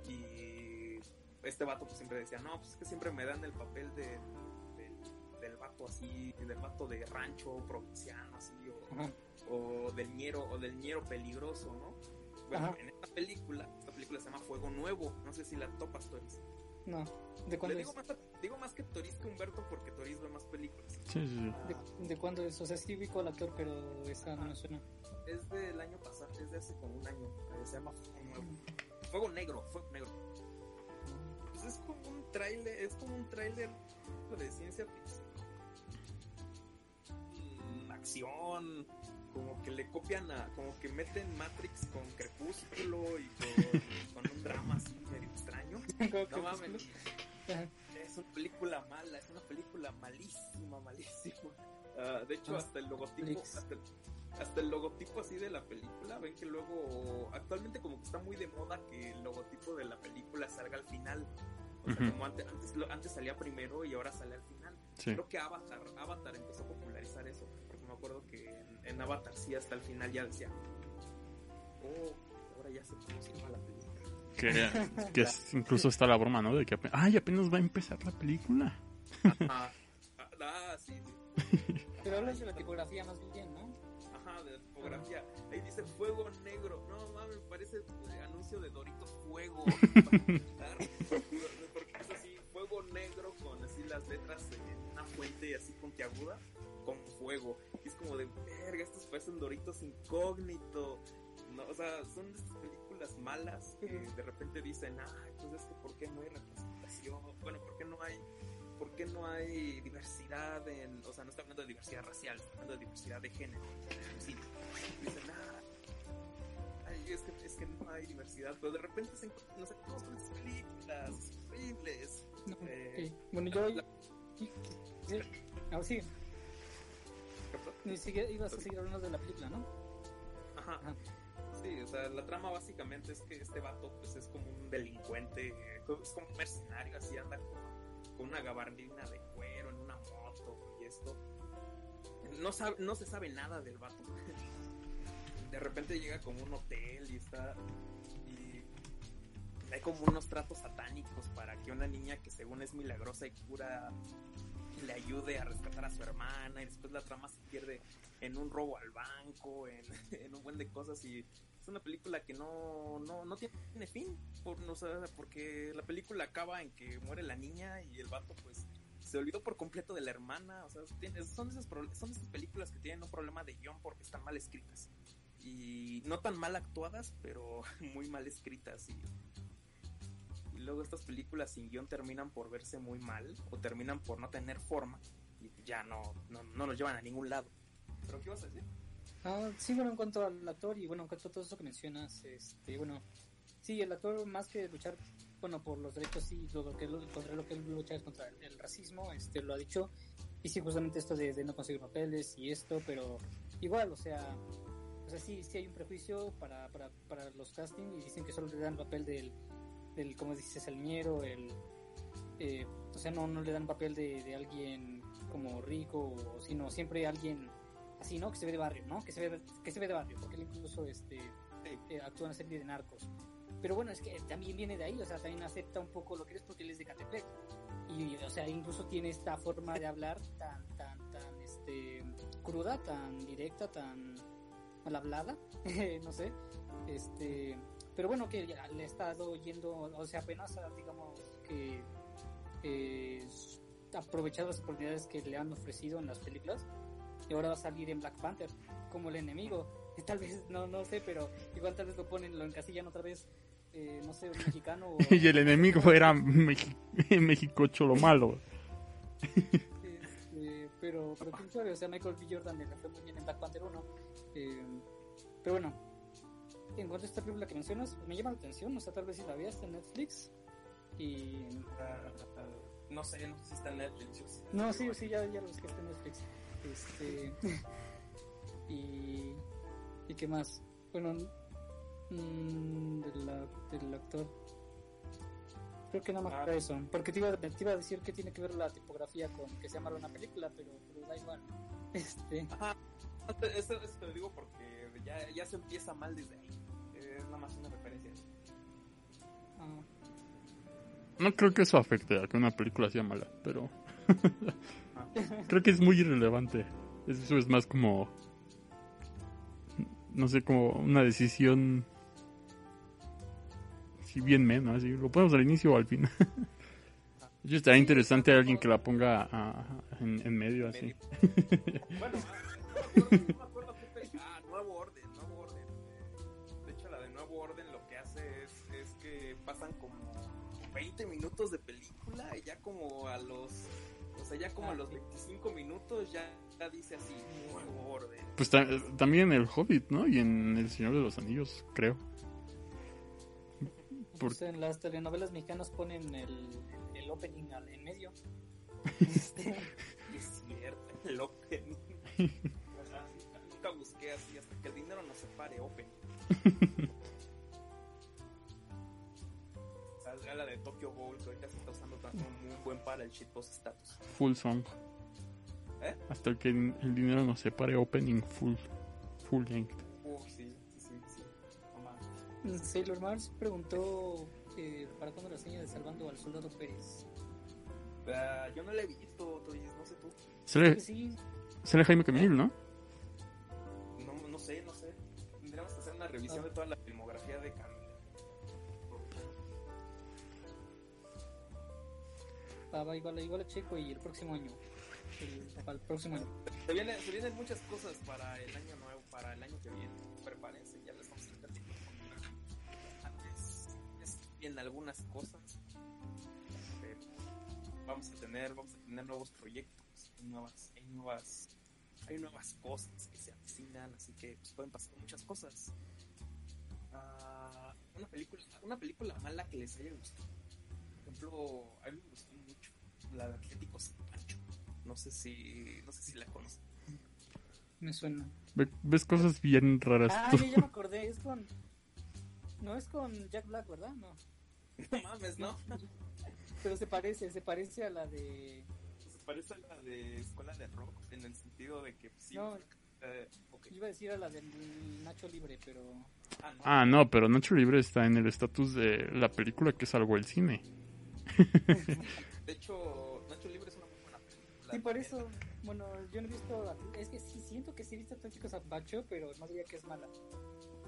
Y este vato pues siempre decía, no, pues es que siempre me dan el papel de del vato así, del vato de rancho provinciano así, o, del ñero, o del ñero peligroso, ¿no? Bueno, en esta película, esta película se llama Fuego Nuevo, no sé si la topas, Toris. No, ¿de cuándo digo, más, digo más que Toris que Humberto porque Toris ve más películas. Sí, sí, ¿De, ¿De, cuándo es? O sea, sí ubico al actor, pero esa no me suena. Es del año pasado, es de hace como un año, se llama Fuego Nuevo. Fuego Negro, Fuego Negro. Pues es como un tráiler, es como un tráiler de ciencia ficción acción, como que le copian a, como que meten Matrix con Crepúsculo y con, un drama así medio extraño. *laughs* no mames. Es una película mala, es una película malísima, malísima. Ah, de hecho, hasta el logotipo, hasta el, logotipo así de la película, ven que luego, actualmente como que está muy de moda que el logotipo de la película salga al final. O sea, como antes, antes, antes, salía primero y ahora sale al final. Creo que Avatar, Avatar empezó a popularizar eso me acuerdo que en, Avatar sí hasta el final ya decía, oh, ahora ya sé cómo se llama la película. Que, *laughs* incluso está la broma, ¿no? De que ay, apenas va a empezar la película. Ajá. Ah, sí, *laughs* Pero hablas de la tipografía más bien, ¿no? Ajá, de la tipografía. Ahí dice fuego negro. No mames, parece anuncio de Doritos Fuego. *laughs* Porque es así, fuego negro con así las letras en una fuente así puntiaguda con fuego. Y es como de, verga, estos parecen Doritos incógnito. No, o sea, son estas películas malas que de repente dicen, ah, pues es que ¿por qué no hay representación? Bueno, ¿por qué no hay, por qué no hay diversidad en, o sea, no está hablando de diversidad racial, está hablando de diversidad de género. Sí, dicen, ah, es que, es que no hay diversidad, pero de repente se nos encontramos con estas películas horribles. eh, Bueno, yo... La... Ah, sí, ni siquiera ibas a seguir hablando de la película, ¿no? Ajá. Sí, o sea, la trama básicamente es que este vato pues es como un delincuente, es como un mercenario, así anda con, una gabardina de cuero en una moto y esto. No, sabe, no se sabe nada del vato. *laughs* De repente llega como un hotel y está... Y hay como unos tratos satánicos para que una niña que según es milagrosa y cura le ayude a rescatar a su hermana y después la trama se pierde en un robo al banco, en, *laughs* un buen de cosas y es una película que no, no, no tiene fin, por, no, porque la película acaba en que muere la niña y el vato pues se olvidó por completo de la hermana, o sea, son, esas, son esas películas que tienen un problema de guion porque están mal escritas y no tan mal actuadas, pero *laughs* muy mal escritas y y luego estas películas sin guion terminan por verse muy mal o terminan por no tener forma y ya no, no, no nos llevan a ningún lado. ¿Pero qué vas a decir? Ah, sí, bueno, en cuanto al actor y bueno, en cuanto a todo eso que mencionas, este, bueno, sí, el actor más que luchar, bueno, por los derechos y lo, que contra lo que lucha es contra el, racismo, este, lo ha dicho, y sí, justamente esto de, no conseguir papeles y esto, pero igual, o sea, o sea, sí, sí hay un prejuicio para, para, para los castings y dicen que solo le dan el papel del el como dices, el ñero, el... Eh, o sea, no, no le dan papel de, de alguien como rico, sino siempre alguien así, ¿no? Que se ve de barrio, ¿no? Que se ve, que se ve de barrio, porque él incluso este, eh, actúa en una serie de narcos. Pero bueno, es que también viene de ahí, o sea, también acepta un poco lo que es porque él es de Catepec. Y, o sea, incluso tiene esta forma de hablar tan, tan, tan, este, cruda, tan directa, tan mal hablada, *laughs* no sé, este, pero bueno, que le he estado yendo, o sea, apenas, digamos, que eh, aprovechado las oportunidades que le han ofrecido en las películas y ahora va a salir en Black Panther como el enemigo. Y tal vez, no, no sé, pero igual tal vez lo ponen, lo encasillan otra vez, eh, no sé, un mexicano. *laughs* y el enemigo *laughs* era México *laughs* Cholo malo. Este, pero, pero quién sabe, o sea, Michael B. Jordan le fue muy bien en Black Panther 1. Eh, pero bueno, en cuanto a esta película que mencionas, me llama la atención, o sea, tal vez si la veas en Netflix. Y. Uh, no sé, no sé si está en Netflix. No, sí, sí, ya, ya lo que está en Netflix. Este. y. ¿Y qué más? Bueno, mmm, de la, del actor. Creo que nada más ah. eso. Porque te iba, te iba, a decir que tiene que ver la tipografía con que se llama una película, pero, pero da igual. *laughs* Este. Ajá. Eso, eso, te lo digo porque ya, ya se empieza mal desde ahí. Es nada más una referencia. Ah. No creo que eso afecte a que una película sea mala, pero. *laughs* Creo que es muy irrelevante. Eso es más como. No sé, como una decisión bien menos, así lo ponemos al inicio o al final. *laughs* Yo estaría interesante alguien que la ponga en, medio así. *laughs* bueno, no me acuerdo qué Ah, Nuevo Orden, Nuevo Orden. De hecho, la de Nuevo Orden lo que hace es, es que pasan como 20 minutos de película y ya como a los... O sea, ya como a los 25 minutos ya, ya dice así, Nuevo Orden. Pues también en El Hobbit, ¿no? Y en El Señor de los Anillos, creo. Pues en las telenovelas mexicanas ponen el, el opening en medio. *laughs* *laughs* Este, *laughs* es cierto, el opening. Para el shitpost status. Full song. ¿Eh? Hasta que el dinero nos separe opening full, full length. Sailor Mars preguntó eh, para cuándo la seña de Salvando al Soldado Pérez. Uh, yo no la he visto, tú no sé tú. Sale, sí. sale Jaime Camil, ¿no? ¿no? No sé, no sé. Tendríamos que hacer una revisión de toda la filmografía de Camil. Va, igual, igual a Checo y el próximo año. El, el próximo año. Se, viene, se vienen muchas cosas para el año nuevo, para el año que viene. Prepárense, ya les vamos a en algunas cosas. vamos a tener, vamos a tener nuevos proyectos, nuevas, hay nuevas, hay nuevas cosas que se avecinan, así que pues, pueden pasar muchas cosas. Uh, una película, una película mala que les haya gustado. Por ejemplo, a mí me gustó la de Atlético San Pancho. No sé si, no sé si la conocen. Me suena. Ves cosas bien raras. Ah, ya me acordé, es con no es con Jack Black, ¿verdad? No. *laughs* No mames, ¿no? Pero se parece, se parece a la de... Se parece a la de Escuela de Rock, en el sentido de que sí... No, eh, iba a decir a la del Nacho Libre, pero... Ah no. ah, no, pero Nacho Libre está en el estatus de la película que salvó el cine. de hecho, Sí, por eso, bueno, yo no he visto... Es que sí, siento que sí he visto Atlético Zapacho, pero no diría que es mala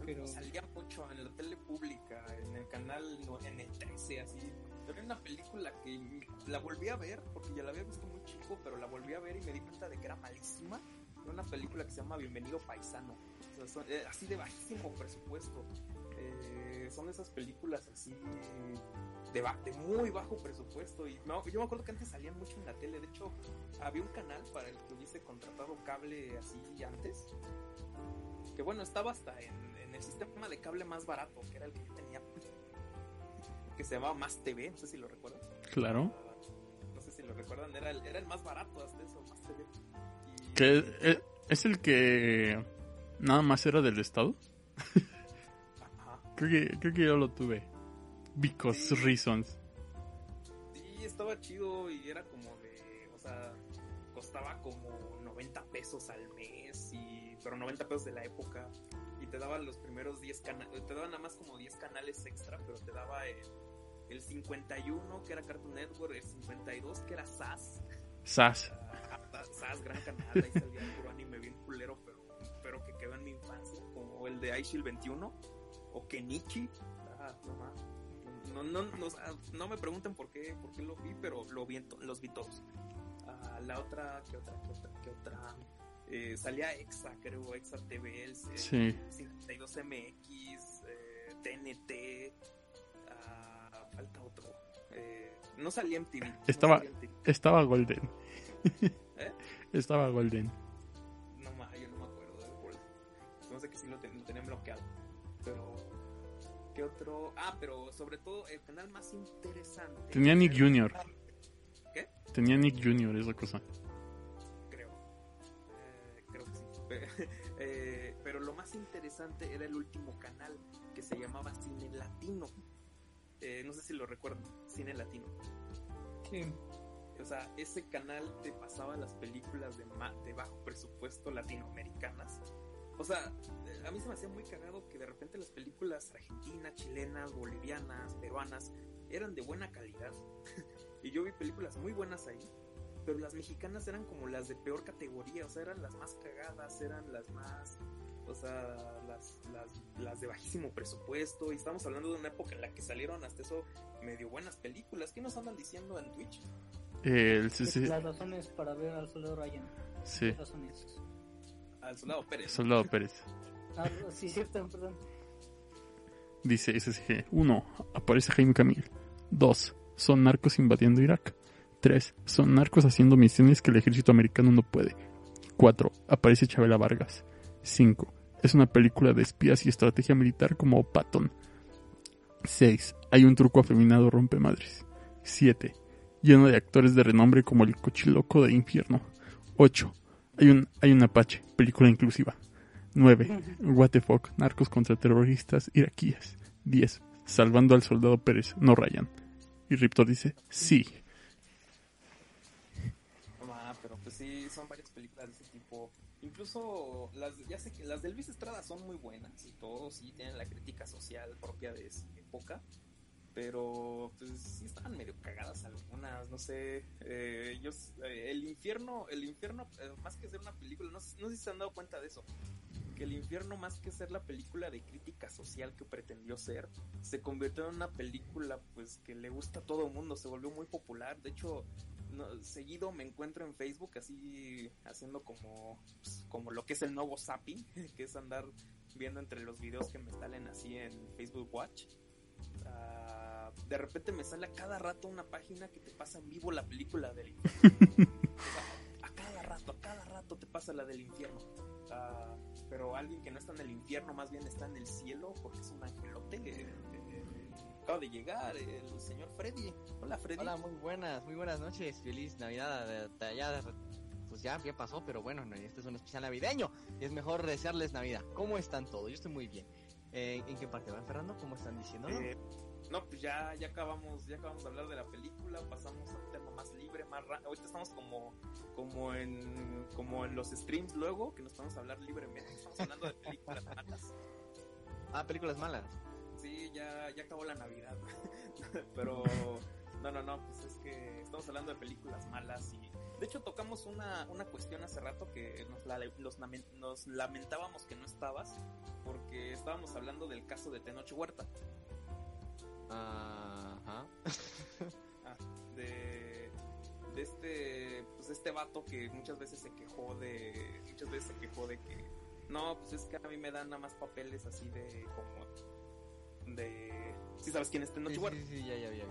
pero salía mucho en la tele pública, en el canal en el 13 así. Pero una película que la volví a ver porque ya la había visto muy chico, pero la volví a ver y me di cuenta de que era malísima. Era una película que se llama Bienvenido Paisano. Eh, así de bajísimo presupuesto. Eh, son esas películas así de, de, muy bajo presupuesto. Y yo me acuerdo que antes salían mucho en la tele. De hecho, había un canal para el que hubiese contratado cable así antes. Que bueno, estaba hasta en el sistema de cable más barato, que era el que yo tenía, que se llamaba Más TV, no sé si lo recuerdan. Claro. no sé si lo recuerdan, era el, era el más barato hasta eso, Más TV. ¿Que eh, es el que nada más era del Estado? Ajá. Creo que, creo que yo lo tuve. Because reasons. Sí, estaba chido y era como de, o sea, costaba como 90 pesos al mes, y, pero 90 pesos de la época te daban los primeros 10 canales, te daban nada más como 10 canales extra, pero te daba el, el 51 que era Cartoon Network, el 52 que era SAS. SAS. *laughs* Uh, SAS, gran canal, ahí salía puro anime bien culero, pero, pero que quedó en mi infancia, como el de Aishil 21 o Kenichi. Ah, no, no, no, no, me pregunten por qué, por qué lo vi, pero lo vi, los vi todos. Uh, la otra, ¿qué otra, qué otra, qué otra? eh, salía Exa, creo, Exa TV, el sí. 52MX, eh, TNT, ah, falta otro. Eh, no salía MTV. Estaba, no MTV. estaba Golden. *laughs* ¿Eh? Estaba Golden. No, yo no me acuerdo del Golden. No sé que sí lo, ten, lo tenían bloqueado. Pero, ¿qué otro? Ah, pero sobre todo el canal más interesante. Tenía Nick Jr. ¿Qué? Tenía Nick Jr. esa cosa. Creo. Eh, creo que sí. *laughs* eh, pero lo más interesante era el último canal que se llamaba Cine Latino. Eh, no sé si lo recuerdan, Cine Latino. Sí. O sea, ese canal te pasaba las películas de, ma- de bajo presupuesto latinoamericanas. O sea, eh, a mí se me hacía muy cagado que de repente las películas argentinas, chilenas, bolivianas, peruanas eran de buena calidad. *laughs* y yo vi películas muy buenas ahí. Pero las mexicanas eran como las de peor categoría, o sea, eran las más cagadas, eran las más, o sea, las, las, las de bajísimo presupuesto. Y estamos hablando de una época en la que salieron hasta eso medio buenas películas. ¿Qué nos andan diciendo en Twitch? El, sí, sí, Las razones para ver al soldado Ryan. sí. Las razones. Al soldado Pérez. Soldado Pérez. Ah, sí, cierto, perdón. Dice SSG. 1. Aparece Jaime Camil. 2. Son narcos invadiendo Irak. 3. Son narcos haciendo misiones que el ejército americano no puede. 4. Aparece Chabela Vargas. 5. Es una película de espías y estrategia militar como Patton. 6. Hay un truco afeminado rompemadres. 7. Lleno de actores de renombre como el cochiloco de infierno. 8. Hay un, hay un Apache, película inclusiva. 9. What the fuck, narcos contra terroristas iraquíes. 10. Salvando al soldado Pérez, no Ryan. Y Riptor dice, sí. Ah, pero pues sí, son varias películas de ese tipo. Incluso las, ya sé que las de Luis Estrada son muy buenas y todo, sí tienen la crítica social propia de esa época. Pero pues sí estaban medio cagadas algunas, no sé. eh, ellos, eh, el infierno, el infierno, eh, más que ser una película, no, no sé si se han dado cuenta de eso. Que el infierno, más que ser la película de crítica social que pretendió ser, se convirtió en una película pues que le gusta a todo el mundo, se volvió muy popular. De hecho, no, seguido me encuentro en Facebook así haciendo como, pues, como lo que es el nuevo zapping, *laughs* que es andar viendo entre los videos que me salen así en Facebook Watch. De repente me sale a cada rato una página que te pasa en vivo la película del infierno. *laughs* A cada rato, a cada rato te pasa la del infierno. Ah, pero alguien que no está en el infierno, más bien está en el cielo, porque es un angelote. eh, eh, acaba de llegar el señor Freddy. Hola Freddy. Hola, muy buenas, muy buenas noches. Feliz Navidad. eh, Ya, pues ya, ya pasó, pero bueno, no, este es un especial navideño. Y es mejor desearles Navidad. ¿Cómo están todos? Yo estoy muy bien. Eh, ¿En qué parte van, Fernando? ¿Cómo están diciendo? Eh, no, pues ya, ya acabamos, ya acabamos de hablar de la película, pasamos a un tema más libre, más ra- ahorita estamos como, como en, como en los streams luego, que nos podemos hablar libremente, estamos hablando de películas *laughs* malas. Ah, películas malas. Sí, ya, ya acabó la Navidad. *laughs* Pero no, no, no, pues es que estamos hablando de películas malas y de hecho tocamos una, una cuestión hace rato que nos, la- los nos lamentábamos que no estabas porque estábamos hablando del caso de Tenoch Huerta. Ajá. Ah, de, de este pues este vato que muchas veces se quejó de muchas veces se quejó de que no pues es que a mí me dan nada más papeles así de como de si sabes quién es Tenoch Sí, Huerta sí, sí, ya, ya, ya.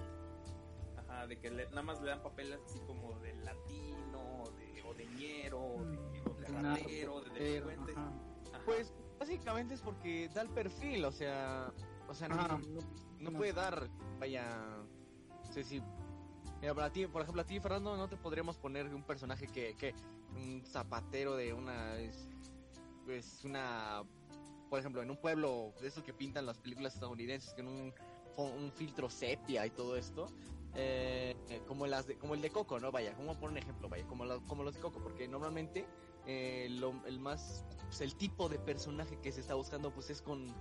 Ajá, de que le- nada más le dan papeles así como de latino o de, o de ñero o de, o de ratero de delincuente ajá. Ajá. Pues básicamente es porque da el perfil, o sea, o sea, no, no, no No. puede dar, vaya, no sé si, mira, para ti, por ejemplo, a ti, Fernando, no te podríamos poner un personaje que, que un zapatero de una, es, pues, una, por ejemplo, en un pueblo de esos que pintan las películas estadounidenses, con un, un filtro sepia y todo esto, eh, eh, como las de, como el de Coco, ¿no? Vaya, como por un ejemplo, vaya, como, lo- como los de Coco, porque normalmente eh, lo- el más, pues, el tipo de personaje que se está buscando, pues es con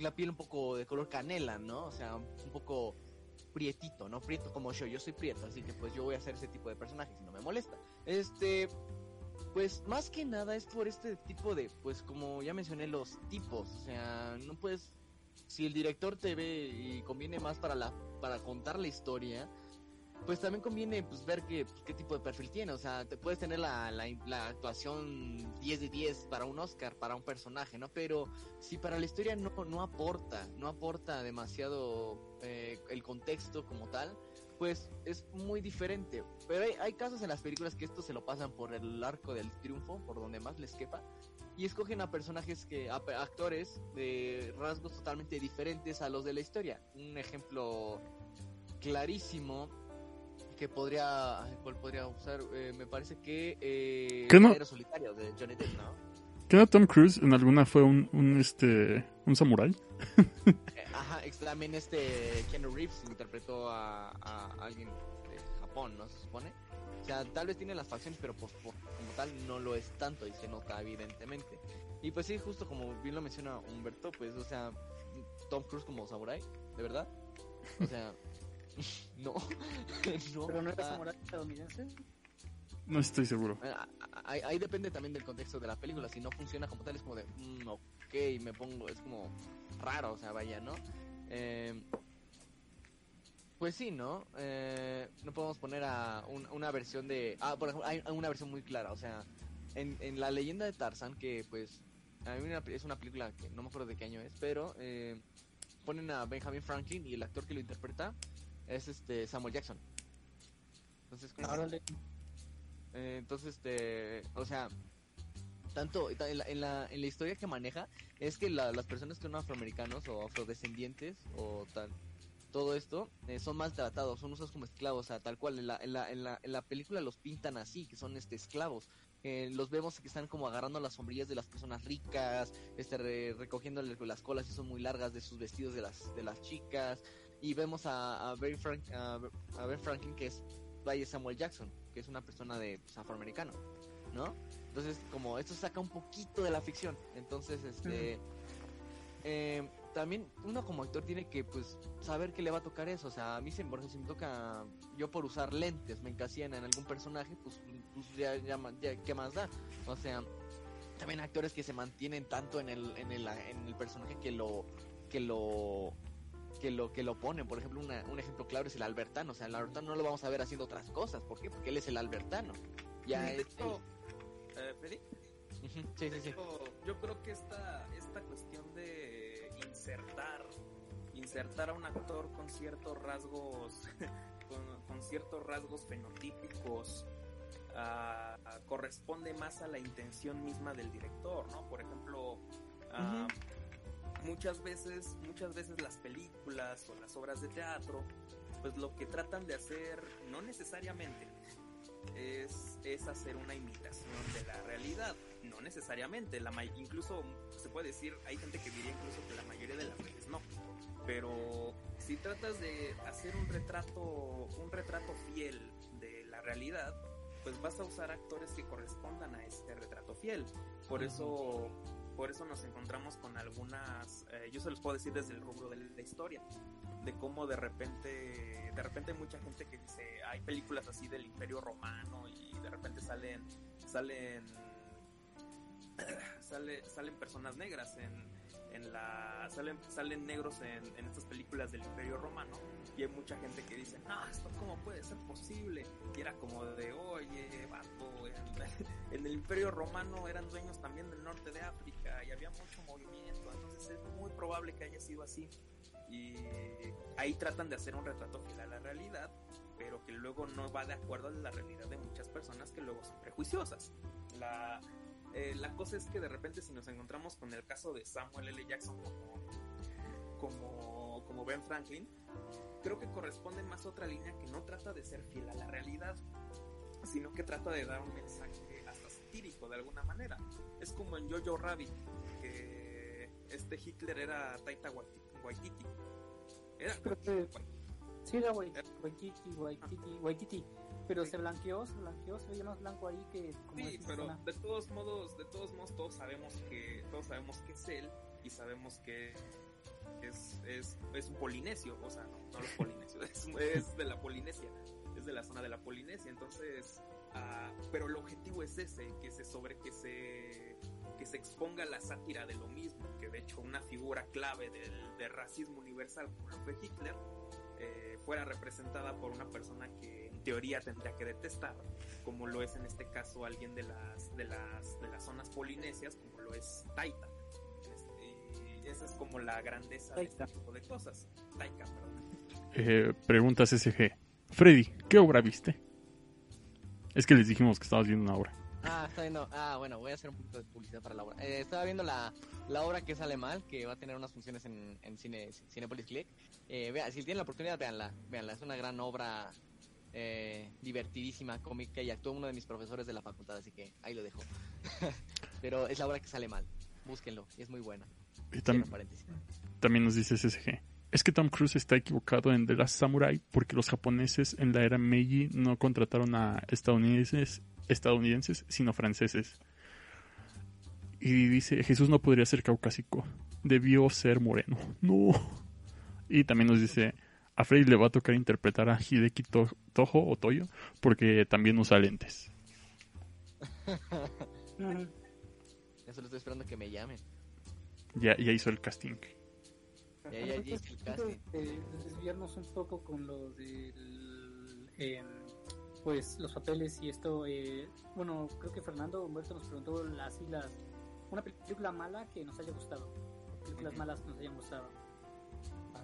la piel un poco de color canela, ¿no? O sea, un poco prietito, ¿no? Prieto como yo, yo soy prieto, así que pues yo voy a hacer ese tipo de personaje, si no me molesta. Este, pues más que nada es por este tipo de, pues como ya mencioné, los tipos, o sea, no puedes, si el director te ve y conviene más para la, para contar la historia, pues también conviene pues ver qué, qué tipo de perfil tiene, o sea, te puedes tener la, la, la actuación 10 de 10 para un Oscar, para un personaje, ¿no? Pero si para la historia no, no aporta, no aporta demasiado eh, el contexto como tal, pues es muy diferente. Pero hay, hay, casos en las películas que esto se lo pasan por el arco del triunfo, por donde más les quepa, y escogen a personajes que, a, actores de rasgos totalmente diferentes a los de la historia. Un ejemplo clarísimo que podría, ¿cuál podría usar? Eh, me parece que eh, ¿Qué no? solitario de Johnny Depp, ¿no? ¿Qué no Tom Cruise en alguna fue un, un este un samurái? Ajá, también este Keanu Reeves interpretó a, a, alguien de Japón, ¿no? Se supone. O sea, tal vez tiene las facciones, pero pues, como tal no lo es tanto y se nota evidentemente. Y pues sí, justo como bien lo menciona Humberto, pues, o sea, Tom Cruise como samurai, ¿de verdad? O sea, *laughs* no, no. ¿Pero no era samurai estadounidense? No estoy seguro. Eh, ahí, ahí, depende también del contexto de la película. Si no funciona como tal, es como de, mm, ok, me pongo, es como raro, o sea, vaya, ¿no? Eh, pues sí, ¿no? Eh, no podemos poner a una versión de... Ah, por ejemplo, hay una versión muy clara, o sea, en, en la leyenda de Tarzan, que pues a mí es una película que no me acuerdo de qué año es, pero eh, ponen a Benjamin Franklin y el actor que lo interpreta es este Samuel Jackson. Entonces, eh, entonces, este, o sea, tanto en la, en la, en la historia que maneja es que las personas que son afroamericanos o afrodescendientes o tal todo esto eh, son más tratados, son usados como esclavos, o sea, tal cual en la, en la, en la, en la película los pintan así, que son este esclavos. Eh, los vemos que están como agarrando las sombrillas de las personas ricas, este recogiendo las colas y son muy largas de sus vestidos de las de las chicas y vemos a, a Ben Frank, a, Franklin que es vaya Samuel Jackson, que es una persona de pues, afroamericano, ¿no? Entonces, como esto saca un poquito de la ficción. Entonces, este. Eh, también uno como actor tiene que, pues, saber que le va a tocar eso. O sea, a mí, por ejemplo, si me toca. Yo por usar lentes me encasillan en algún personaje, pues, pues ya, ya, ¿qué más da? O sea, también actores que se mantienen tanto en el, en el, en el personaje que lo. que lo que lo que lo ponen. Por ejemplo, un ejemplo claro es el Albertano. O sea, el Albertano no lo vamos a ver haciendo otras cosas. ¿Por qué? Porque él es el Albertano. Ya es, eh, Sí, sí, sí. Yo creo que esta, esta cuestión de insertar, insertar a un actor con ciertos rasgos, *laughs* con, ciertos rasgos fenotípicos, ah, corresponde más a la intención misma del director, ¿no? Por ejemplo, ah, muchas veces, muchas veces las películas o las obras de teatro, pues lo que tratan de hacer, no necesariamente, es, es hacer una imitación de la realidad. No necesariamente, la incluso se puede decir, hay gente que diría incluso que la mayoría de las veces no. Pero si tratas de hacer un retrato, un retrato fiel de la realidad, pues vas a usar actores que correspondan a este retrato fiel. Por eso, por eso nos encontramos con algunas, eh, yo se los puedo decir desde el rubro de la historia de cómo de repente, de repente hay mucha gente que dice, hay películas así del Imperio Romano y de repente salen, salen, *clears throat* sale, salen personas negras en, en la, salen, salen negros en, en estas películas del Imperio Romano y hay mucha gente que dice, no, esto cómo puede ser posible. Y era como de, oye, vato, en, *laughs* en el Imperio Romano eran dueños también del norte de África y había mucho movimiento, entonces es muy probable que haya sido así y ahí tratan de hacer un retrato fiel a la realidad, pero que luego no va de acuerdo a la realidad de muchas personas que luego son prejuiciosas. La, eh, la cosa es que de repente si nos encontramos con el caso de Samuel L. Jackson como, como, como Ben Franklin, creo que corresponde más a otra línea que no trata de ser fiel a la realidad, sino que trata de dar un mensaje hasta satírico de alguna manera. Es como en Jojo Rabbit, que este Hitler era Taita Waititi Waititi. Era Sí, era Waititi, Waititi, Waititi. Pero se blanqueó, se blanqueó, se veía más blanco ahí que Sí, pero de todos modos, de todos modos todos sabemos que todos sabemos que es él y sabemos que es, es, es un polinesio, o sea, no, no los polinesios, *laughs* es, es, de la Polinesia, es de la zona de la Polinesia, entonces, uh, pero el objetivo es ese, que se sobre, que se que se exponga la sátira de lo mismo, que de hecho una figura clave del, racismo universal como lo fue Hitler, eh, fuera representada por una persona que teoría tendría que detestar, como lo es en este caso alguien de las, de las, de las zonas polinesias, como lo es Taita. Este, y esa es como la grandeza de este tipo de cosas. Taika, perdón. Eh, preguntas SG. Freddy, ¿qué obra viste? Es que les dijimos que estabas viendo una obra. Ah, está viendo. Ah, bueno, voy a hacer un poquito de publicidad para la obra. Eh, estaba viendo la, la obra que sale mal, que va a tener unas funciones en, en cine, Cinepolis Click. Eh, vea, si tienen la oportunidad, véanla. Véanla, es una gran obra eh, divertidísima, cómica y actuó uno de mis profesores de la facultad, así que ahí lo dejo. *laughs* Pero es la obra que sale mal. Búsquenlo, es muy buena. Y tam también nos dice SSG. Es que Tom Cruise está equivocado en The Last Samurai porque los japoneses en la era Meiji no contrataron a estadounidenses, estadounidenses sino franceses. Y dice, Jesús no podría ser caucásico, debió ser moreno. *laughs* No. Y también nos dice, a Freddy le va a tocar interpretar a Hideki Toho o Toyo porque también usa lentes. *laughs* Ya solo estoy esperando que me llamen. Ya, ya hizo el casting. Ya, ya, ya hice el casting. desviarnos un poco con lo del. Eh, pues los papeles y esto. Eh, bueno, creo que Fernando Humberto nos preguntó las. Una película mala que nos haya gustado. Películas malas que nos hayan gustado.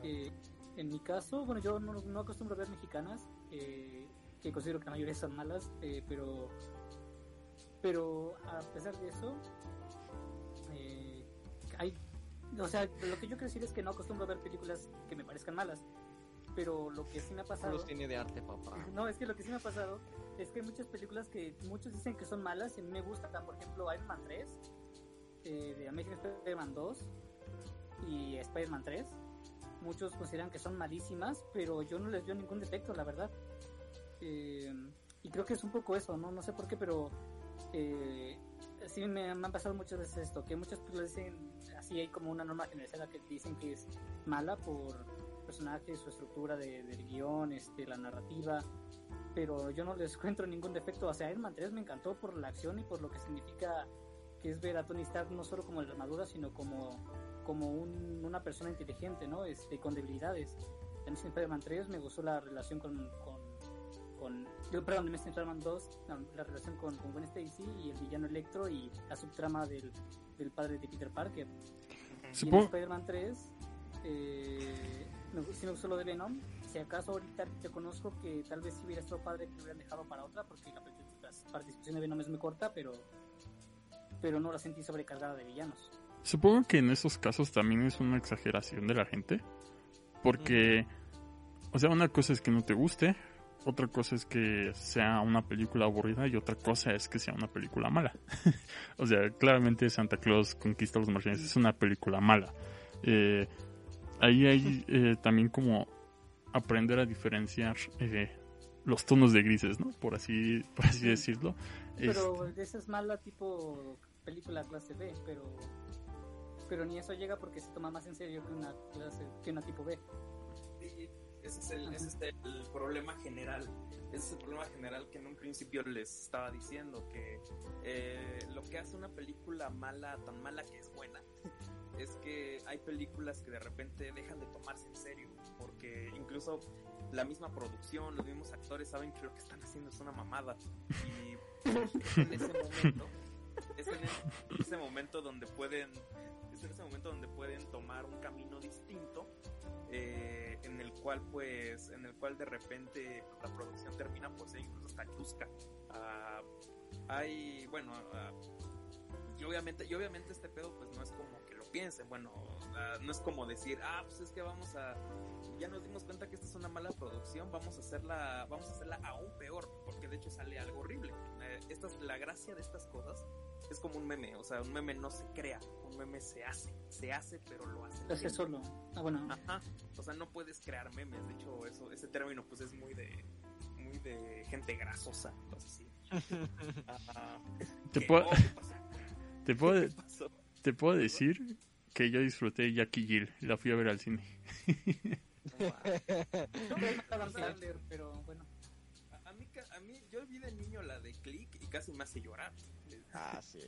Eh, en mi caso, bueno, yo no, no acostumbro a ver mexicanas, eh, que considero que la mayoría son malas, eh, pero, pero a pesar de eso, eh, hay, o sea, lo que yo quiero decir es que no acostumbro a ver películas que me parezcan malas, pero lo que sí me ha pasado... Los tiene de arte, papá. *laughs* No, es que lo que sí me ha pasado es que hay muchas películas que muchos dicen que son malas y a mí me gustan, por ejemplo, Iron Man 3, de Amazing Spider-Man 2 y Spider-Man 3 muchos consideran que son malísimas, pero yo no les veo ningún defecto, la verdad. Eh, y creo que es un poco eso, ¿no? No sé por qué, pero eh, sí me, han pasado muchas veces esto, que muchas películas dicen, así hay como una norma generalizada que dicen que es mala por personajes, su estructura de, del guion, este, la narrativa, pero yo no les *laughs* encuentro ningún defecto. O sea, Iron Man 3 me encantó por la acción y por lo que significa que es ver a Tony Stark no solo como la armadura, sino como como un, una persona inteligente, ¿no? Este, con debilidades. En Spider-Man 3 me gustó la relación con, con, con yo, perdón, en Spider-Man 2, la, relación con, con Gwen Stacy y el villano Electro y la subtrama del, del padre de Peter Parker. Y en Spider-Man 3, eh, me, sí me gustó lo de Venom. Si acaso ahorita te conozco que tal vez si hubiera estado padre que lo hubieran dejado para otra, porque la, la participación de Venom es muy corta, pero, pero no la sentí sobrecargada de villanos. Supongo que en esos casos también es una exageración de la gente. Porque, o sea, una cosa es que no te guste, otra cosa es que sea una película aburrida y otra cosa es que sea una película mala. *laughs* o sea, claramente Santa Claus conquista a los marcianos es una película mala. Eh, ahí hay eh, también como aprender a diferenciar eh, los tonos de grises, ¿no? Por así, por así decirlo. Pero esa es mala tipo película clase B, pero pero ni eso llega porque se toma más en serio que una clase, que una tipo B. ese es, el, ese es el problema general. Ese es el problema general que en un principio les estaba diciendo, que eh, lo que hace una película mala, tan mala que es buena, *laughs* es que hay películas que de repente dejan de tomarse en serio, porque incluso la misma producción, los mismos actores saben que lo que están haciendo es una mamada. Y *laughs* en ese momento, es en ese momento donde pueden en ese momento donde pueden tomar un camino distinto eh, en el cual pues en el cual de repente la producción termina ser incluso hasta chusca. Ah, hay bueno ah, y obviamente y obviamente este pedo pues no es como que lo piensen bueno ah, no es como decir ah pues es que vamos a ya nos dimos cuenta que esta es una mala producción vamos a hacerla vamos a hacerla aún peor porque de hecho sale algo horrible eh, esta es la gracia de estas cosas es como un meme, o sea, un meme no se crea, un meme se hace, se hace, pero lo hace. hace solo. Ah, bueno. Ajá. O sea, no puedes crear memes, de hecho, eso, ese término pues es muy de muy de gente grasosa, así. *laughs* *laughs* Te puedo te puedo te puedo decir que yo disfruté Jackie Jill, la fui a ver al cine. pero bueno. A, mí, a mí, yo vi de niño la de Click y casi me hace llorar. Ah, sí.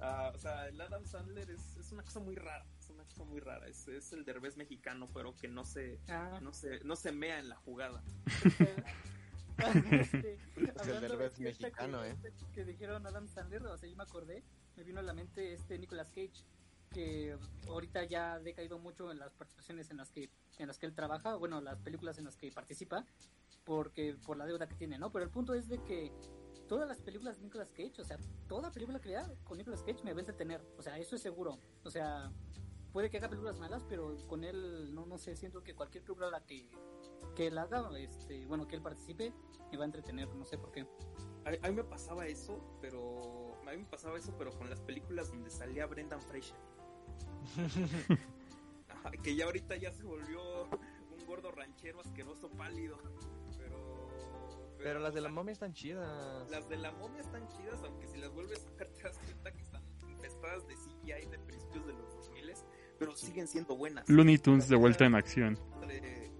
Ah, o sea, el Adam Sandler es, es, una cosa muy rara, es una cosa muy rara. Es, es el derbez mexicano, pero que no se, ah. no se, no se mea en la jugada. este, es el derbez mexicano, que, eh. Que dijeron Adam Sandler, o sea, yo me acordé, me vino a la mente este Nicolas Cage, que ahorita ya ha decaído mucho en las participaciones en las que, en las que él trabaja, bueno, las películas en las que participa porque por la deuda que tiene, ¿no? Pero el punto es de que todas las películas de Nicolas Cage, o sea, toda película que vea con Nicolas Cage me va a entretener, o sea, eso es seguro. O sea, puede que haga películas malas, pero con él, no, no sé, siento que cualquier película la que, que él haga, este, bueno, que él participe, me va a entretener, no sé por qué. A, mí me pasaba eso, pero a mí me pasaba eso, pero con las películas donde salía Brendan Fraser. *laughs* que ya ahorita ya se volvió un gordo ranchero asqueroso pálido, pero, las de la momia están chidas. Las de la momia están chidas, aunque si las vuelves a sacar *laughs* te das cuenta que están infestadas de CGI de principios de los 2000 pero siguen siendo buenas. Looney Tunes de vuelta en acción.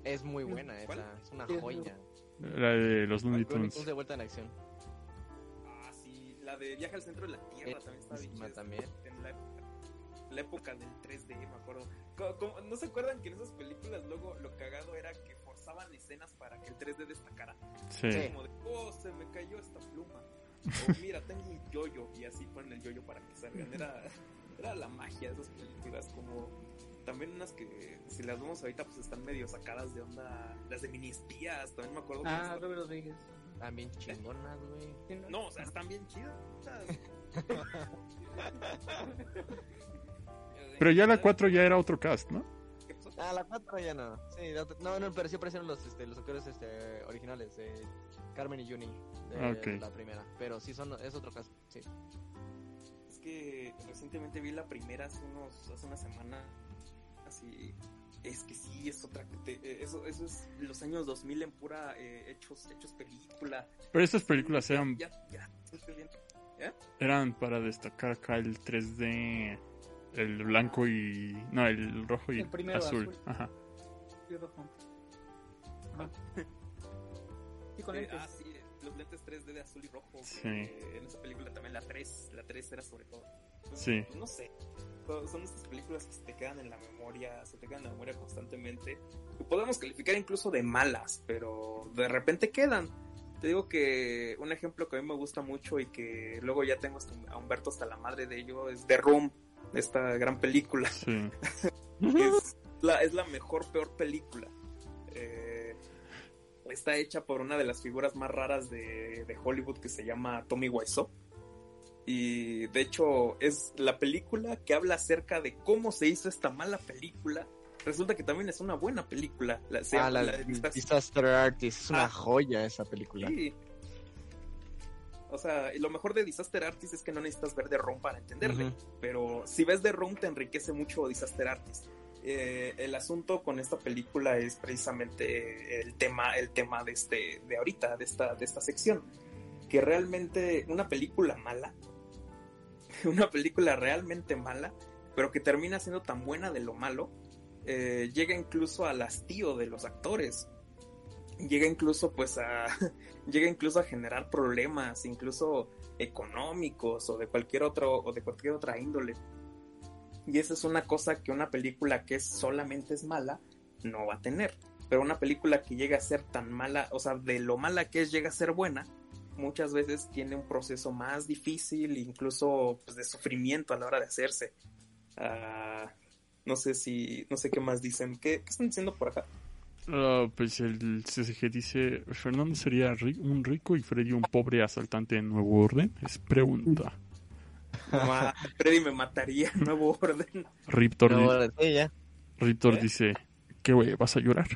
Es muy buena esa, es una joya. La de los Looney Tunes. de vuelta en acción. Ah, sí, la de Viaje al centro de la Tierra también está bien. También. En la, época del 3D, me acuerdo. ¿No se acuerdan que en esas películas luego lo cagado era que forzaban escenas para que el 3D destacara? Sí. Como de, oh, se me cayó esta pluma. O *laughs* mira, tengo un yoyo y así ponen el yoyo para que salgan. Era, era la magia de esas películas, como también unas que si las vemos ahorita pues están medio sacadas de onda, las de mini espías, también me acuerdo. Ah, Robert Rodríguez. Están bien chingonas, güey. No, o sea, están bien chidas. *laughs* Pero ya la 4 ya era otro cast, ¿no? Ah, la 4 ya no. Sí, no, no, pero sí aparecieron los, este, los actores este, originales de Carmen y Juni de la primera. Pero sí, son, es otro cast, sí que recientemente vi la primera hace unos hace una semana. Así es que sí es otra eh, eso eso es los años 2000 en pura eh, hechos hechos película. Pero estas películas eran Eran para destacar acá el 3D el blanco y no, el rojo y el azul. azul. Ajá. Y rojo. Ajá. *laughs* Y con eh, ah, sí, los lentes 3D de azul y rojo. en esa película también la 3, la 3 era sobre todo. sí. No sé. Son estas películas que se te quedan en la memoria, se te quedan en la memoria constantemente. podemos calificar incluso de malas, pero de repente quedan. Te digo que un ejemplo que a mí me gusta mucho y que luego ya tengo a Humberto hasta la madre de ello es The Room, esta gran película. Sí. *laughs* es, la, es la mejor, peor película. Eh, está hecha por una de las figuras más raras de, Hollywood que se llama Tommy Wiseau. Y de hecho es la película que habla acerca de cómo se hizo esta mala película. Resulta que también es una buena película. La, ah, la, Disaster Artist. Es una ah. joya esa película. Sí. O sea, lo mejor de Disaster Artist es que no necesitas ver The Room para entenderle. Pero si ves The Room te enriquece mucho Disaster Artist. Eh, el asunto con esta película es precisamente el tema, el tema de este, de ahorita, de esta, de esta sección. Que realmente una película mala, *laughs* una película realmente mala, pero que termina siendo tan buena de lo malo, eh, llega incluso al hastío de los actores. Llega incluso pues a. *laughs* llega incluso a generar problemas, incluso económicos o de cualquier otro, o de cualquier otra índole. Y esa es una cosa que una película que solamente es mala no va a tener. Pero una película que llega a ser tan mala, o sea, de lo mala que es llega a ser buena, muchas veces tiene un proceso más difícil, incluso pues, de sufrimiento a la hora de hacerse. Ah, no sé si, no sé qué más dicen. ¿Qué, están diciendo por acá? Ah, pues el CCG dice, Fernando sería un rico y Freddy un pobre asaltante en Nuevo Orden. Es pregunta. *laughs* Freddy me mataría, nuevo orden. Riptor, Riptor ¿Eh? dice, ¿qué güey? ¿Vas a llorar?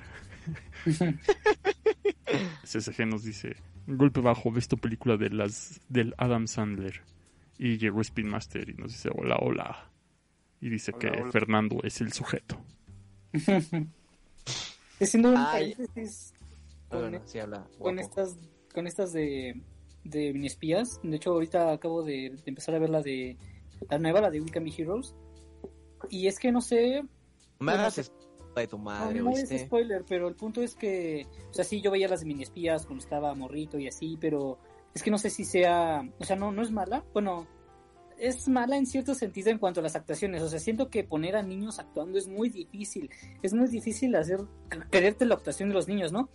*laughs* CSG nos dice, golpe bajo, ves tu película de las del Adam Sandler. Y llegó Speedmaster y nos dice, hola, hola. Y dice que Fernando es el sujeto. *laughs* Haciendo un paréntesis con estas con estas de de mini espías. De hecho, ahorita acabo de, empezar a ver la de la nueva, la de We Can Be Heroes. Y es que no sé. Me hagas de tu madre, no, es spoiler, pero el punto es que, o sea, sí, yo veía las de mini espías cuando estaba morrito y así, pero es que no sé si sea, o sea, no, no es mala. Bueno, es mala en cierto sentido en cuanto a las actuaciones. O sea, siento que poner a niños actuando es muy difícil. Es muy difícil hacer, creerte la actuación de los niños, ¿no?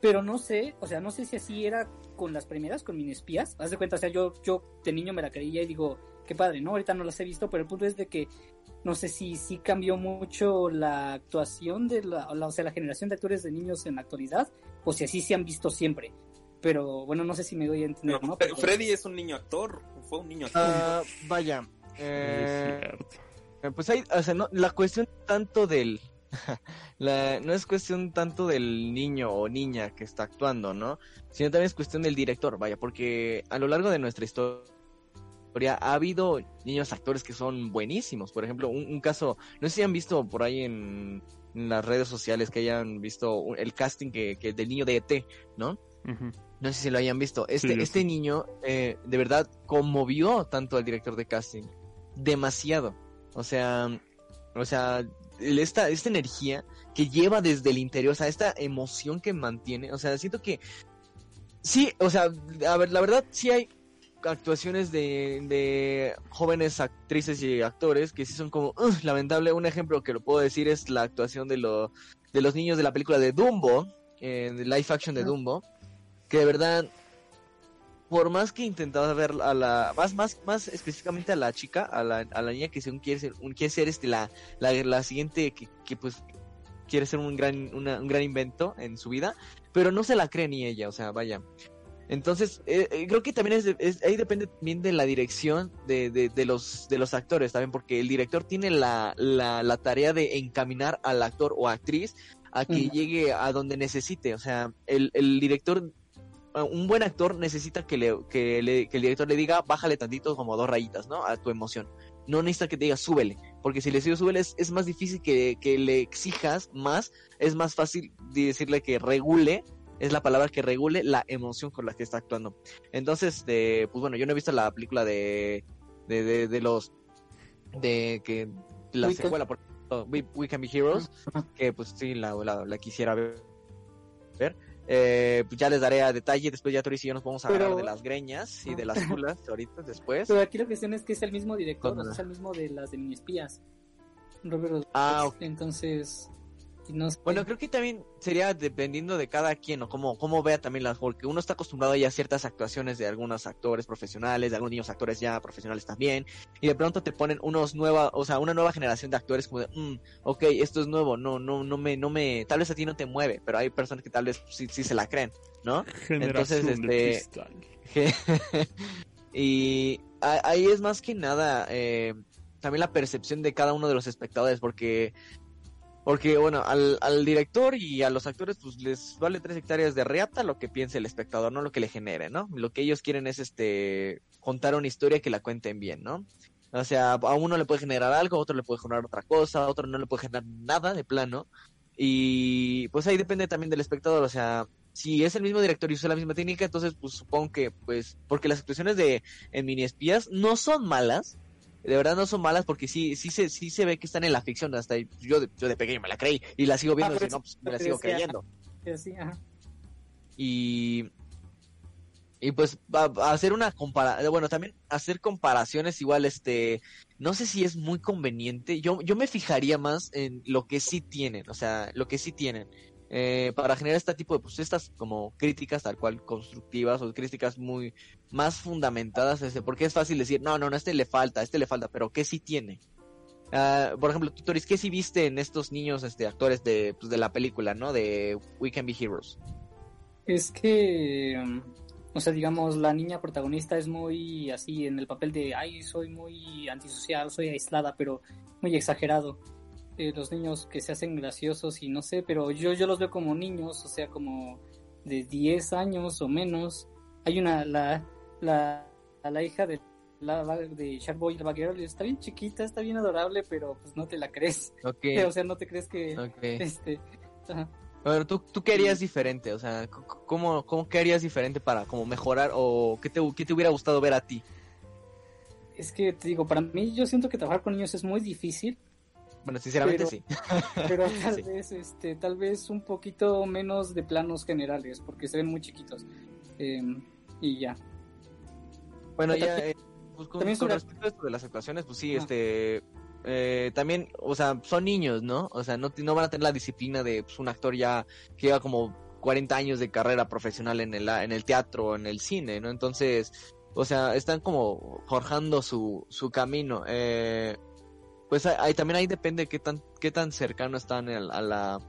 pero no sé, o sea, no sé si así era con las primeras, con mini espías. Haz de cuenta, o sea, yo, yo de niño me la creía y digo, qué padre, ¿no? Ahorita no las he visto, pero el punto es de que no sé si sí cambió mucho la actuación de la, o sea, la generación de actores de niños en la actualidad, o si así se han visto siempre. Pero bueno, no sé si me doy a entender, ¿no? Pero... Freddy es un niño actor, fue un niño actor. Uh, vaya. Eh, pues hay, o sea, no, la cuestión tanto del, *laughs* la, no es cuestión tanto del niño o niña que está actuando, ¿no? Sino también es cuestión del director, vaya, porque a lo largo de nuestra historia ha habido niños actores que son buenísimos. Por ejemplo, un, caso, no sé si han visto por ahí en, las redes sociales que hayan visto el casting que, que del niño de ET, ¿no? No sé si lo hayan visto. Este, este niño eh, de verdad conmovió tanto al director de casting. Demasiado. O sea, o sea, esta, esta energía que lleva desde el interior, o sea, esta emoción que mantiene, o sea, siento que sí, o sea, a ver, la verdad sí hay actuaciones de, de jóvenes actrices y actores que sí son como lamentable. Un ejemplo que lo puedo decir es la actuación de, lo, de los niños de la película de Dumbo, en eh, live action de Dumbo, que de verdad por más que intentaba ver a la más más más específicamente a la chica a la, a la niña que según quiere ser un, quiere ser este la, la, la siguiente que, que, pues quiere ser un gran un gran invento en su vida pero no se la cree ni ella o sea vaya. Entonces eh, eh, creo que también es, ahí depende también de la dirección de, de, de, los de los actores también porque el director tiene la, la, la tarea de encaminar al actor o actriz a que llegue a donde necesite o sea el, el director un buen actor necesita que, le, que, le, que el director le diga, bájale tantito como dos rayitas, ¿no? A tu emoción. No necesita que te diga, súbele, porque si le digo súbele es, más difícil que, que, le exijas más, es más fácil decirle que regule, es la palabra que regule la emoción con la que está actuando. Entonces, de, pues bueno, yo no he visto la película de, de, de, los, de que la secuela, por We, Can Be Heroes, que pues sí, la, la, la quisiera ver. Eh, pues ya les daré a detalle. Después ya Tori y yo nos vamos a hablar de las greñas y de las *laughs* culas ahorita después. Pero aquí la cuestión es que es el mismo director, es el mismo de las de mini espías. Robert Ah. Entonces, bueno, creo que también sería dependiendo de cada quien o cómo, cómo vea también las, porque uno está acostumbrado ya a ciertas actuaciones de algunos actores profesionales, de algunos niños actores ya profesionales también, y de pronto te ponen unos nueva, o sea, una nueva generación de actores como de, mm, ok, esto es nuevo, no, no, no me, no me, tal vez a ti no te mueve, pero hay personas que tal vez sí, sí se la creen, ¿no? Entonces, este, *laughs* y ahí es más que nada, eh, también la percepción de cada uno de los espectadores, porque porque, bueno, al, director y a los actores, pues les vale tres hectáreas de reata lo que piense el espectador, no lo que le genere, ¿no? Lo que ellos quieren es este contar una historia que la cuenten bien, ¿no? O sea, a uno le puede generar algo, a otro le puede generar otra cosa, a otro no le puede generar nada de plano. Y pues ahí depende también del espectador, o sea, si es el mismo director y usa la misma técnica, entonces pues supongo que, pues, porque las actuaciones de en mini espías no son malas, de verdad no son malas porque sí, sí se, sí se ve que están en la ficción, hasta yo de, yo de pequeño me la creí y la sigo viendo ah, y no, pues me la sigo creyendo. Y y pues a, hacer una comparación, bueno, también hacer comparaciones igual, este, no sé si es muy conveniente, yo, yo me fijaría más en lo que sí tienen, o sea, lo que sí tienen. Eh, para generar este tipo de, pues estas como críticas tal cual constructivas o críticas muy más fundamentadas, este, porque es fácil decir, no, no, no, este le falta, este le falta, pero ¿qué sí tiene? Uh, por ejemplo, tutores, ¿qué sí viste en estos niños este, actores de, pues, de la película, ¿no? De We Can Be Heroes. Es que, um, o sea, digamos, la niña protagonista es muy así en el papel de, ay, soy muy antisocial, soy aislada, pero muy exagerado los niños que se hacen graciosos y no sé, pero yo, yo los veo como niños, o sea, como de 10 años o menos. Hay una, la, la, la hija de, la, de Sharkboy, la vaquero, está bien chiquita, está bien adorable, pero pues no te la crees. *laughs* *laughs* O sea, no te crees que... Este, Pero tú, tú qué harías diferente, o sea, ¿cómo, cómo qué harías diferente para como mejorar o qué te, qué te hubiera gustado ver a ti? Es que te digo, para mí yo siento que trabajar con niños es muy difícil bueno, sinceramente sí. *laughs* pero *laughs* tal vez, este, tal vez un poquito menos de planos generales, porque se ven muy chiquitos. Em, y ya. Bueno, ya, eh, pues, con, respecto a esto de las actuaciones, pues sí, este, eh, también, o sea, son niños, ¿no? O sea, no, no van a tener la disciplina de pues, un actor ya que lleva como 40 años de carrera profesional en el, en el teatro, en el cine, ¿no? Entonces, o sea, están como forjando su, su camino. Eh, pues ahí también ahí depende qué tan qué tan cercano están a la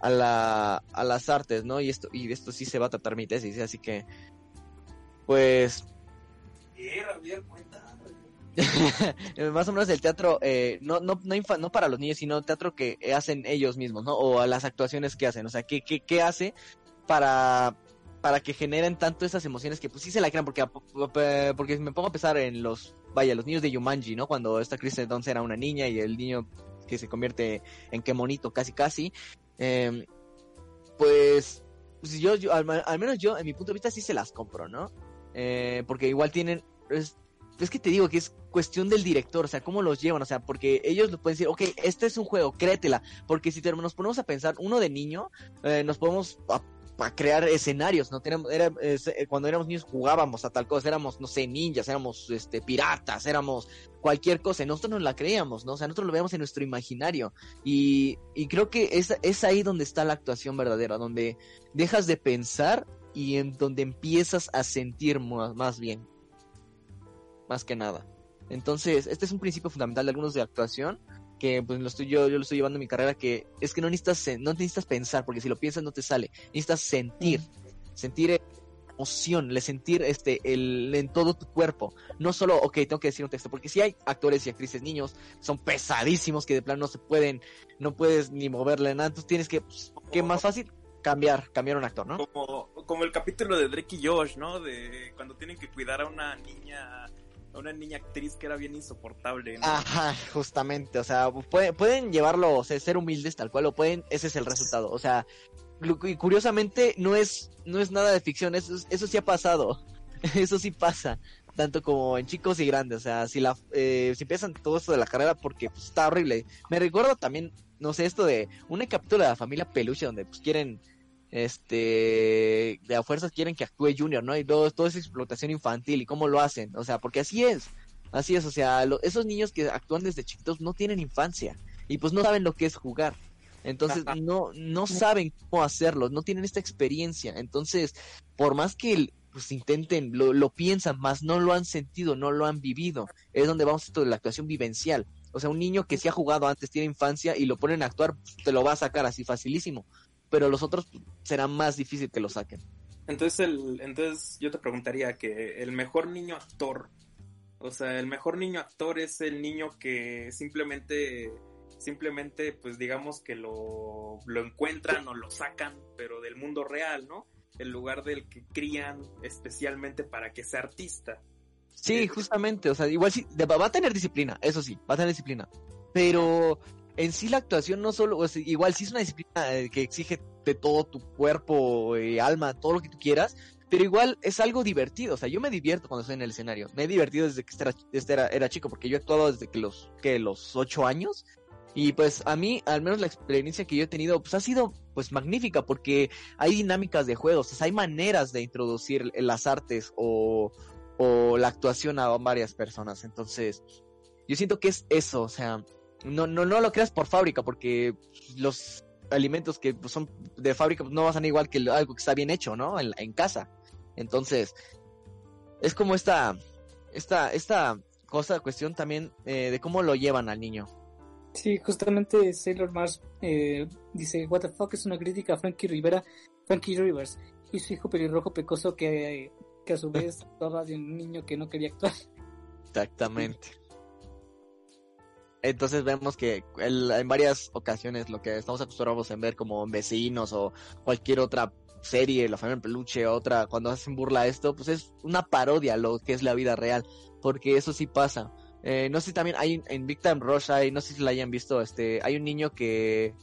a, la, a las artes, ¿no? Y esto, y esto sí se va a tratar mi tesis, así que, pues... *laughs* más o menos el teatro, eh, no, no, no, no, para los niños, sino teatro que hacen ellos mismos, ¿no? O a las actuaciones que hacen, o sea, ¿qué, qué, qué hace para, para que generen tanto esas emociones que pues sí se la crean, porque, porque me pongo a pensar en los, vaya, los niños de Yumanji, ¿no? Cuando esta Kristen Dunst era una niña y el niño que se convierte en qué monito casi casi, eh, pues, pues yo, yo al, menos yo, en mi punto de vista, sí se las compro, ¿no? Eh, porque igual tienen, es, es que te digo que es cuestión del director, o sea, cómo los llevan, o sea, porque ellos nos pueden decir, ok, este es un juego, créetela, porque si nos ponemos a pensar, uno de niño, eh, nos podemos crear escenarios, ¿no? Tenemos, era, eh, cuando éramos niños jugábamos a tal cosa, éramos, no sé, ninjas, éramos este, piratas, éramos cualquier cosa, nosotros nos la creíamos, ¿no? O sea, nosotros lo veíamos en nuestro imaginario. Y, y creo que es, es ahí donde está la actuación verdadera, donde dejas de pensar y en donde empiezas a sentir más, más bien. Más que nada. Entonces, este es un principio fundamental de algunos de actuación que pues lo estoy yo, yo lo estoy llevando en mi carrera, que es que no necesitas, no necesitas pensar, porque si lo piensas no te sale, necesitas sentir, sentir emoción, le sentir este el en todo tu cuerpo, no solo, ok, tengo que decir un texto, porque si hay actores y actrices niños, son pesadísimos que de plano no se pueden, no puedes ni moverle nada, entonces tienes que, pues, ¿qué más fácil? Cambiar, cambiar un actor, ¿no? Como, como el capítulo de Drake y Josh, ¿no? De cuando tienen que cuidar a una niña una niña actriz que era bien insoportable. Ajá, justamente, o sea, pueden, llevarlo, o sea, ser humildes tal cual, o pueden, ese es el resultado, o sea, y curiosamente no es, no es nada de ficción, eso, eso sí ha pasado, *laughs* eso sí pasa, tanto como en chicos y grandes, o sea, si la, eh, si empiezan todo esto de la carrera porque pues, está horrible, me recuerdo también, no sé, esto de un capítulo de la familia Peluche donde pues quieren este, de a fuerzas quieren que actúe Junior, ¿no? Y todo, toda esa explotación infantil y cómo lo hacen, o sea, porque así es, así es, o sea, esos niños que actúan desde chiquitos no tienen infancia y pues no saben lo que es jugar. Entonces no, no saben cómo hacerlo, no tienen esta experiencia. Entonces, por más que pues intenten, lo, lo piensan, más no lo han sentido, no lo han vivido. Es donde vamos a esto de la actuación vivencial. O sea, un niño que sí ha jugado antes, tiene infancia y lo ponen a actuar, pues, te lo va a sacar así facilísimo pero los otros será más difícil que lo saquen. Entonces, el, entonces yo te preguntaría que el mejor niño actor, o sea, el mejor niño actor es el niño que simplemente, simplemente, pues digamos que lo, lo encuentran o lo sacan, pero del mundo real, ¿no? En lugar del que crían especialmente para que sea artista. Sí, eh, justamente, o sea, igual sí, va a tener disciplina, eso sí, va a tener disciplina, pero en sí la actuación no solo, igual sí es una disciplina eh, que exige de todo tu cuerpo, eh, alma, todo lo que tú quieras, pero igual es algo divertido, o sea, yo me divierto cuando estoy en el escenario, me he divertido desde que era, era, chico, porque yo he actuado desde que los, que los ocho años, y pues a mí, al menos la experiencia que yo he tenido, pues ha sido pues magnífica, porque hay dinámicas de juegos, hay maneras de introducir las artes o, o la actuación a varias personas, entonces yo siento que es eso, o sea, no, no, no lo creas por fábrica, porque los alimentos que son de fábrica no van a ser igual que algo que está bien hecho, ¿no? En, casa. Entonces, es como esta, esta, esta cosa, cuestión también eh, de cómo lo llevan al niño. Sí, justamente Sailor Mars eh, dice, What the fuck es una crítica a Frankie Rivera, Frankie Rivers y su hijo pelirrojo pecoso que, que a su *laughs* vez actuaba de un niño que no quería actuar. Exactamente. Entonces vemos que en varias ocasiones lo que estamos acostumbrados en ver como vecinos o cualquier otra serie, la familia en peluche, otra, cuando hacen burla a esto, pues es una parodia lo que es la vida real, porque eso sí pasa. Eh, no sé si también hay en Big Time Rush, hay, no sé si la hayan visto, este, hay un niño que,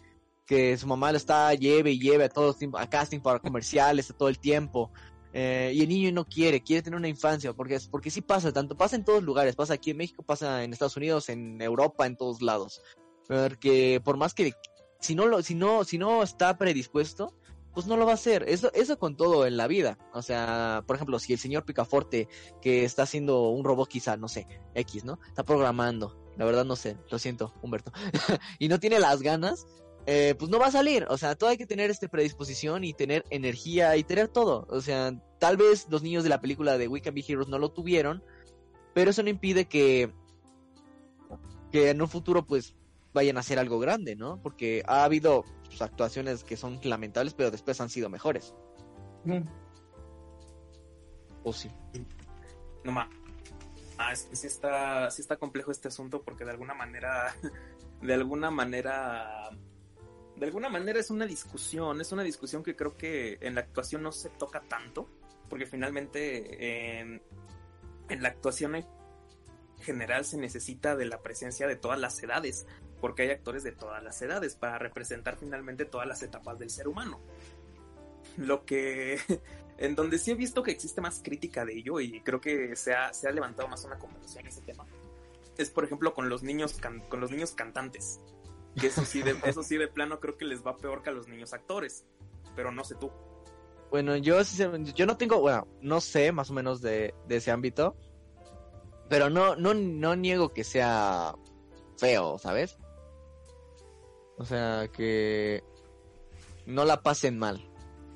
que su mamá lo está lleve y lleve a todos a casting para comerciales todo el tiempo eh, y el niño no quiere, quiere tener una infancia, porque, porque sí pasa, tanto pasa en todos lugares, pasa aquí en México, pasa en Estados Unidos, en Europa, en todos lados. Porque por más que si no lo, si no, si no está predispuesto, pues no lo va a hacer. Eso, eso con todo en la vida. O sea, por ejemplo, si el señor Picaforte, que está haciendo un robot quizá, no sé, X, ¿no? Está programando. La verdad no sé, lo siento, Humberto. *laughs* y no tiene las ganas, eh, pues no va a salir. O sea, todo hay que tener este predisposición y tener energía y tener todo. O sea, tal vez los niños de la película de We Can Be Heroes no lo tuvieron, pero eso no impide que, que en un futuro pues vayan a hacer algo grande, ¿no? Porque ha habido sus actuaciones que son lamentables, pero después han sido mejores. ¿O sí? No más. Ah, es que sí está, sí está complejo este asunto porque de alguna manera, *laughs* de alguna manera, de alguna manera es una discusión, es una discusión que creo que en la actuación no se toca tanto, porque finalmente en, la actuación en general se necesita de la presencia de todas las edades, porque hay actores de todas las edades para representar finalmente todas las etapas del ser humano. Lo que *laughs* en donde sí he visto que existe más crítica de ello y creo que se ha, se ha levantado más una conversación en ese tema. Es por ejemplo con los niños con los niños cantantes. Que eso sí de, eso *laughs* sí de plano creo que les va peor que a los niños actores. Pero no sé tú. Bueno, yo yo no tengo, bueno, no sé más o menos de, de ese ámbito. Pero no, no, no niego que sea feo, ¿sabes? O sea, que no la pasen mal.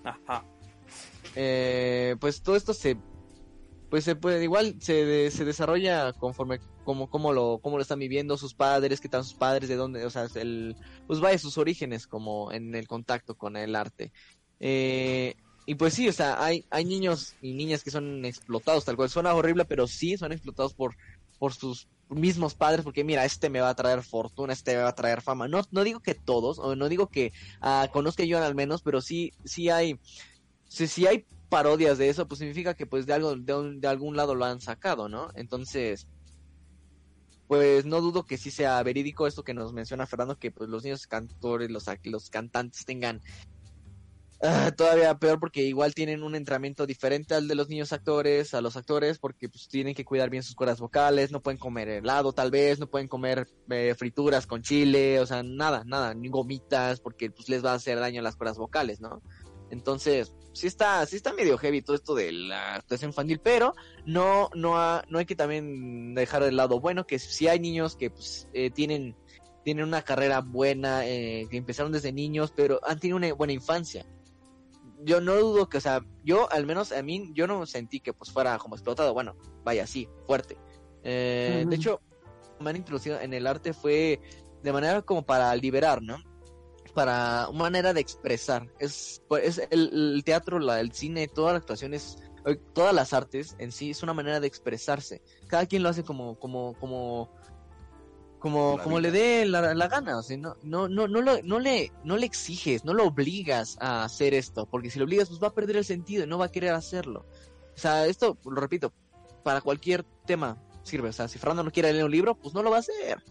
Ajá. Eh, pues todo esto se pues se puede igual se, se desarrolla conforme como, como lo como lo están viviendo sus padres qué tal sus padres de dónde o sea el pues vaya sus orígenes como en el contacto con el arte. Eh, y pues sí o sea hay hay niños y niñas que son explotados tal cual. Suena horrible pero sí son explotados por por sus mismos padres porque mira este me va a traer fortuna este me va a traer fama. No no digo que todos o no digo que uh, conozca yo al menos pero sí sí hay si, si hay parodias de eso, pues significa que pues de algo, de, de, algún lado lo han sacado, ¿no? Entonces, pues no dudo que sí sea verídico esto que nos menciona Fernando, que pues los niños cantores, los, los cantantes tengan uh, todavía peor porque igual tienen un entrenamiento diferente al de los niños actores, a los actores, porque pues tienen que cuidar bien sus cuerdas vocales, no pueden comer helado tal vez, no pueden comer eh, frituras con chile, o sea, nada, nada, ni gomitas, porque pues les va a hacer daño a las cuerdas vocales, ¿no? Entonces, sí está, sí está medio heavy todo esto de la actuación infantil, pero no, no, no hay que también dejar de lado bueno que si hay niños que pues, eh, tienen, tienen una carrera buena, eh, que empezaron desde niños, pero han tenido una buena infancia. Yo no dudo que, o sea, yo al menos a mí, yo no sentí que pues fuera como explotado, bueno, vaya, sí, fuerte. Eh, uh -huh. De hecho, me han introducido en el arte fue de manera como para liberar, ¿no? Para una manera de expresar. Es, es el, el, teatro, la, el cine, toda la actuación es, todas las artes en sí es una manera de expresarse. Cada quien lo hace como, como, como, como, como le dé la, la, gana. O sea, no, no, no, no, lo, no, le, no le exiges, no lo obligas a hacer esto, porque si lo obligas, pues va a perder el sentido y no va a querer hacerlo. O sea, esto, lo repito, para cualquier tema sirve. O sea, si Fernando no quiere leer un libro, pues no lo va a hacer.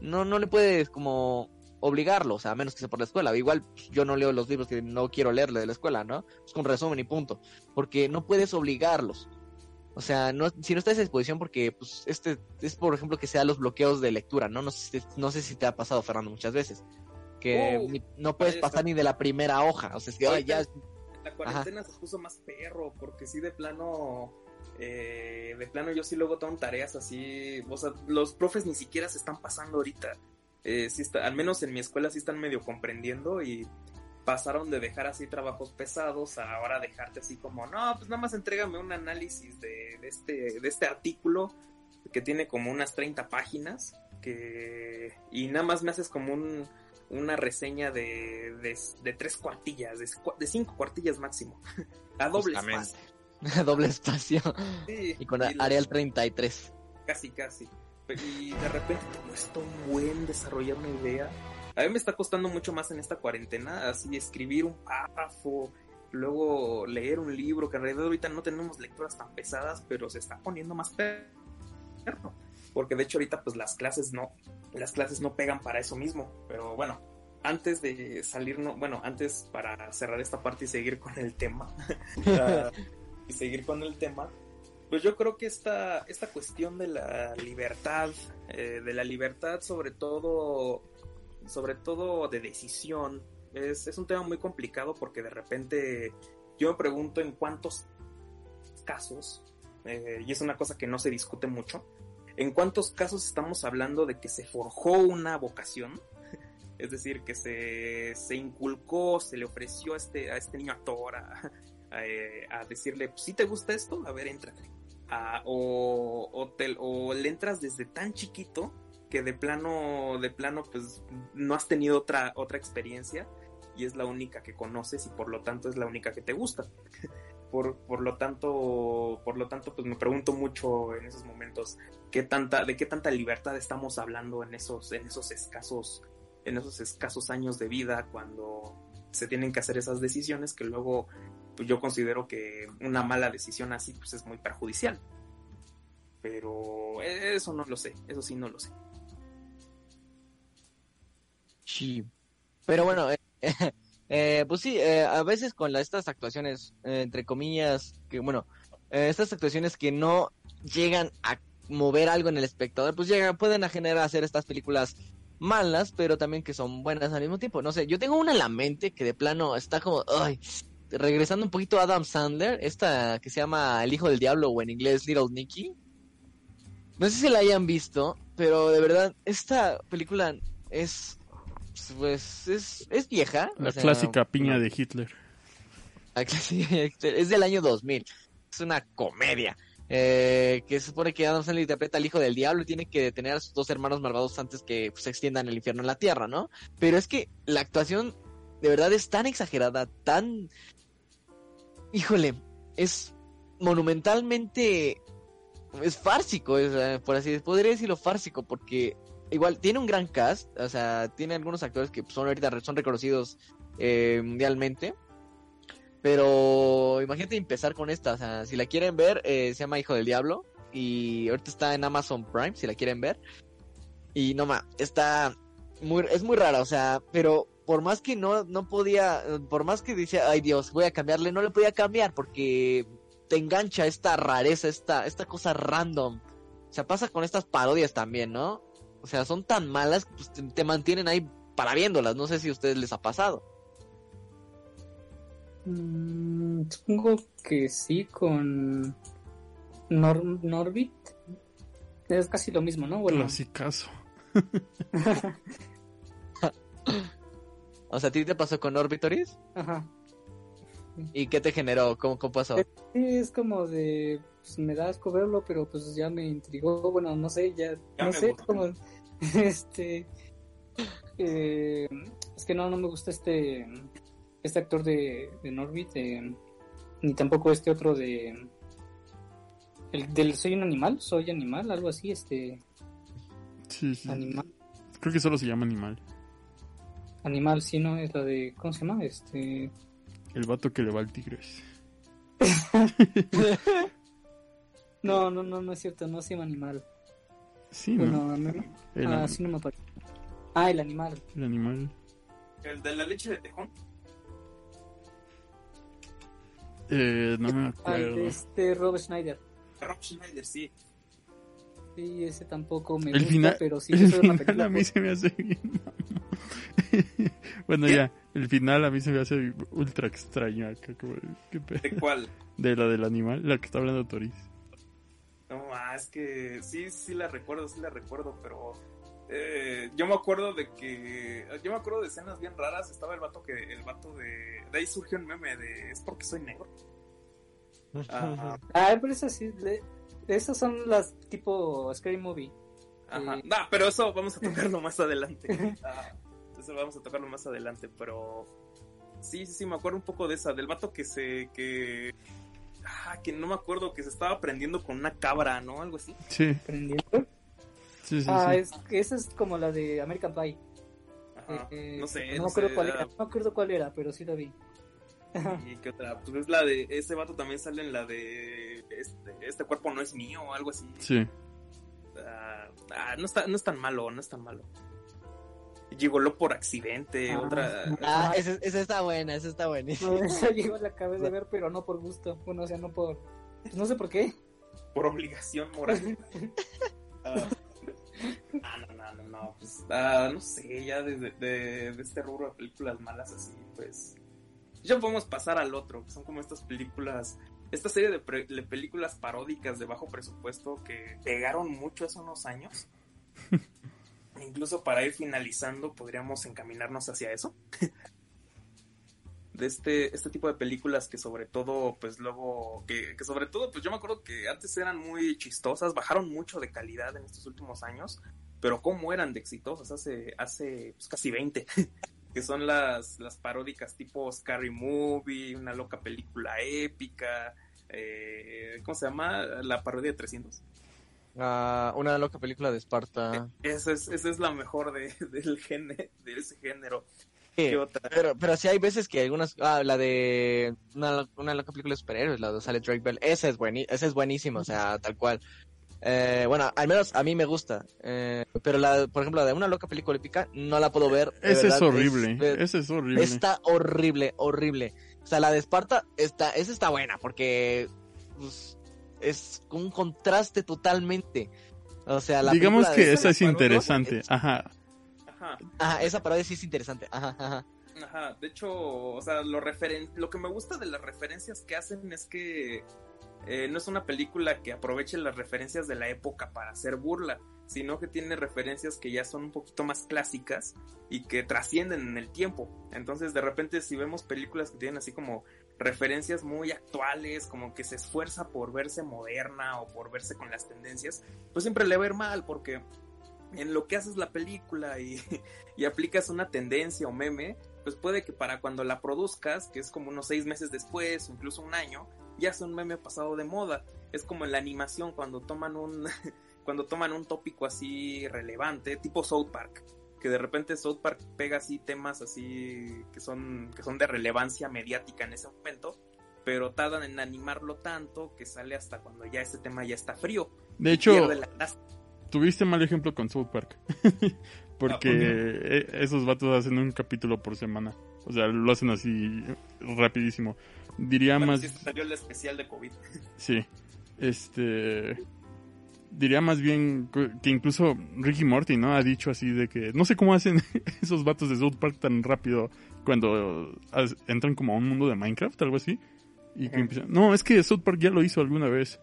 No, no le puedes como obligarlo, o sea, a menos que sea por la escuela. Igual yo no leo los libros que no quiero leerle de la escuela, ¿no? Es con resumen y punto. Porque no puedes obligarlos. O sea, no, si no estás a disposición, porque pues este es por ejemplo que sea los bloqueos de lectura, ¿no? No sé, no sé si te ha pasado, Fernando, muchas veces. Que uh, ni, no puedes pasar ni de la primera hoja. O sea, es que ya. La cuarentena Ajá. se puso más perro, porque sí, de plano. Eh, de plano, yo sí luego tengo tareas así. O sea, los profes ni siquiera se están pasando ahorita eh, sí está, al menos en mi escuela sí están medio comprendiendo y pasaron de dejar así trabajos pesados a ahora dejarte así como, no, pues nada más entrégame un análisis de, de este, de este artículo que tiene como unas 30 páginas que y nada más me haces como un, una reseña de, de, de tres cuartillas, de, de, cinco cuartillas máximo, *laughs* a doble espacio. *laughs* A doble espacio. Sí, y con y Arial 33. Casi, casi y de repente te cuesta un buen desarrollar una idea. A mí me está costando mucho más en esta cuarentena, así escribir un párrafo, luego leer un libro, que en realidad ahorita no tenemos lecturas tan pesadas, pero se está poniendo más perro. Porque de hecho ahorita pues las clases no, las clases no pegan para eso mismo. Pero bueno, antes de salir, no, bueno, antes para cerrar esta parte y seguir con el tema, *laughs* y seguir con el tema, pues yo creo que esta, esta cuestión de la libertad, eh, de la libertad sobre todo, sobre todo de decisión, es, es, un tema muy complicado porque de repente yo me pregunto en cuántos casos, eh, y es una cosa que no se discute mucho, en cuántos casos estamos hablando de que se forjó una vocación, *laughs* es decir, que se, se inculcó, se le ofreció a este, a este niño actor a, a, eh, a decirle, si pues, te gusta esto, a ver, entra O, o, te, o, le entras desde tan chiquito que de plano, de plano, pues no has tenido otra, otra experiencia y es la única que conoces y por lo tanto es la única que te gusta. *laughs* por, por lo tanto, por lo tanto, pues me pregunto mucho en esos momentos qué tanta, de qué tanta libertad estamos hablando en esos, en esos escasos, en esos escasos años de vida cuando se tienen que hacer esas decisiones que luego pues yo considero que una mala decisión así pues es muy perjudicial. Pero eso no lo sé, eso sí no lo sé. Sí. Pero bueno, eh, *laughs* eh, pues sí, eh, a veces con estas actuaciones, entre comillas, que bueno, estas actuaciones que no llegan a mover algo en el espectador, pues llegan, pueden generar hacer estas películas malas, pero también que son buenas al mismo tiempo. No sé, yo tengo una en la mente que de plano está como, regresando un poquito a Adam Sandler, esta que se llama El Hijo del Diablo o en inglés Little Nicky. No sé si la hayan visto, pero de verdad, esta película es, pues, es, es vieja. La clásica piña de Hitler. La clásica, es del año 2000. Es una comedia. Eh, que se supone que Adam Sandler interpreta al hijo del diablo y tiene que detener a sus dos hermanos malvados antes que pues, se extiendan el infierno en la tierra, ¿no? Pero es que la actuación de verdad es tan exagerada, tan... Híjole, es monumentalmente... Es fársico, es, por así decirlo, podría decirlo fársico, porque igual tiene un gran cast, o sea, tiene algunos actores que son ahorita son reconocidos eh, mundialmente, pero imagínate empezar con esta. O sea, si la quieren ver, eh, se llama Hijo del Diablo. Y ahorita está en Amazon Prime, si la quieren ver. Y no más, está muy, es muy rara, o sea, pero por más que no, no podía, por más que dice, ay Dios, voy a cambiarle, no le podía cambiar porque te engancha esta rareza, esta, esta cosa random. O sea, pasa con estas parodias también, ¿no? O sea, son tan malas que pues, te, te mantienen ahí para viéndolas. No sé si a ustedes les ha pasado. Mm, supongo que sí, con Norbit. Es casi lo mismo, ¿no? Bueno. caso *laughs* *laughs* o sea, ¿a ti te pasó con Orbitoris? Ajá. ¿Y qué te generó? ¿Cómo, cómo pasó? Sí, es como de. Pues, me da asco verlo, pero pues ya me intrigó. Bueno, no sé, ya. no sé, como. *laughs* Este. Eh, es que no, no me gusta este este actor de, de Norbit, ni tampoco este otro de el del soy un animal, soy animal, algo así, este sí, sí. animal. Creo que solo se llama animal. Animal, sí, no, es la de ¿cómo se llama? Este el vato que le va al tigre. *laughs* no, no, no, no es cierto, no se llama animal. Sí, no. ah, sí no me parece. Ah, el animal. El animal. El de la leche de tejón. Eh, no me acuerdo. este Rob Schneider. Rob Schneider, sí. Sí, ese tampoco me el gusta, final, pero sí. El final a mí se me hace bien. *laughs* bueno, ya, el final a mí se me hace ultra extraño acá. ¿De cuál? *laughs* De la del animal, la que está hablando Toris. No, es que sí, sí la recuerdo, sí la recuerdo, pero eh, yo me acuerdo de que yo me acuerdo de escenas bien raras estaba el vato que el vato de de ahí surgió un meme de es porque soy negro ah pero esas sí esas son las tipo scary movie Ajá. Eh, pero eso vamos a tocarlo más adelante *laughs* ah, eso vamos a tocarlo más adelante pero sí sí sí me acuerdo un poco de esa del vato que se que ah, que no me acuerdo que se estaba prendiendo con una cabra no algo así sí prendiendo ah, Es, esa es como la de American Pie. Eh, no sé. No, me acuerdo cuál era. no me acuerdo cuál era, pero sí la vi. *laughs* ¿Y qué otra? Pues es la de. Ese vato también sale en la de. Este, este cuerpo no es mío o algo así. Sí. Ah, ah, no, está, no es tan malo, no es tan malo. Llegó por accidente, ah, otra. Ah, esa, esa, está buena, esa está buenísima. No, *laughs* esa yo la acabé de ver, pero no por gusto. Bueno, o sea, no por. Pues no sé por qué. Por obligación moral. *laughs* Ah, no, no, no, no, pues, ah, no sé, ya de, de, este rubro de películas malas así, pues, ya podemos pasar al otro, que son como estas películas, esta serie de, películas paródicas de bajo presupuesto que pegaron mucho hace unos años. *laughs* Incluso para ir finalizando, podríamos encaminarnos hacia eso. de este, este tipo de películas que sobre todo, pues luego, que, que, sobre todo, pues yo me acuerdo que antes eran muy chistosas, bajaron mucho de calidad en estos últimos años, pero cómo eran de exitosas hace, hace pues, casi 20. *laughs* que son las, las paródicas tipo Scary Movie, una loca película épica, eh, ¿cómo se llama? La parodia de 300. Ah, una loca película de Esparta. Esa es, esa es la mejor de, *laughs* del género, de ese género. ¿Qué otra? Pero, pero sí hay veces que algunas, ah, la de una, una loca película de superhéroes, la de sale Drake Bell, esa es, bueni esa es buenísima, o sea, tal cual. Eh, bueno, al menos a mí me gusta. Eh, pero la, por ejemplo, la de una loca película épica, no la puedo ver. Ese es horrible. Ese es horrible. Está horrible, horrible. O sea, la de Esparta, está, esa está buena, porque pues, es un contraste totalmente. O sea, la Digamos que esa es interesante. Ajá. Ajá. Ajá, esa parodia sí es interesante. Ajá, ajá. Ajá, de hecho, o sea, lo, referen lo que me gusta de las referencias que hacen es que eh, no es una película que aproveche las referencias de la época para hacer burla, sino que tiene referencias que ya son un poquito más clásicas y que trascienden en el tiempo. Entonces, de repente, si vemos películas que tienen así como referencias muy actuales, como que se esfuerza por verse moderna o por verse con las tendencias, pues siempre le va a ir mal porque en lo que haces la película y, *laughs* y aplicas una tendencia o meme, pues puede que para cuando la produzcas, que es como unos seis meses después o incluso un año, ya es un meme pasado de moda. Es como en la animación cuando toman un *laughs* cuando toman un tópico así relevante, tipo South Park, que de repente South Park pega así temas así que son que son de relevancia mediática en ese momento, pero tardan en animarlo tanto que sale hasta cuando ya ese tema ya está frío. De hecho, tuviste mal ejemplo con South Park. *laughs* Porque ah, e, esos vatos hacen un capítulo por semana. O sea, lo hacen así rapidísimo. Diría más... salió el especial de COVID. Sí. Este... Diría más bien que incluso Ricky Morty, ¿no? Ha dicho así de que... No sé cómo hacen *laughs* esos vatos de South Park tan rápido cuando entran como a un mundo de Minecraft, algo así. Y que empiezan... No, es que South Park ya lo hizo alguna vez.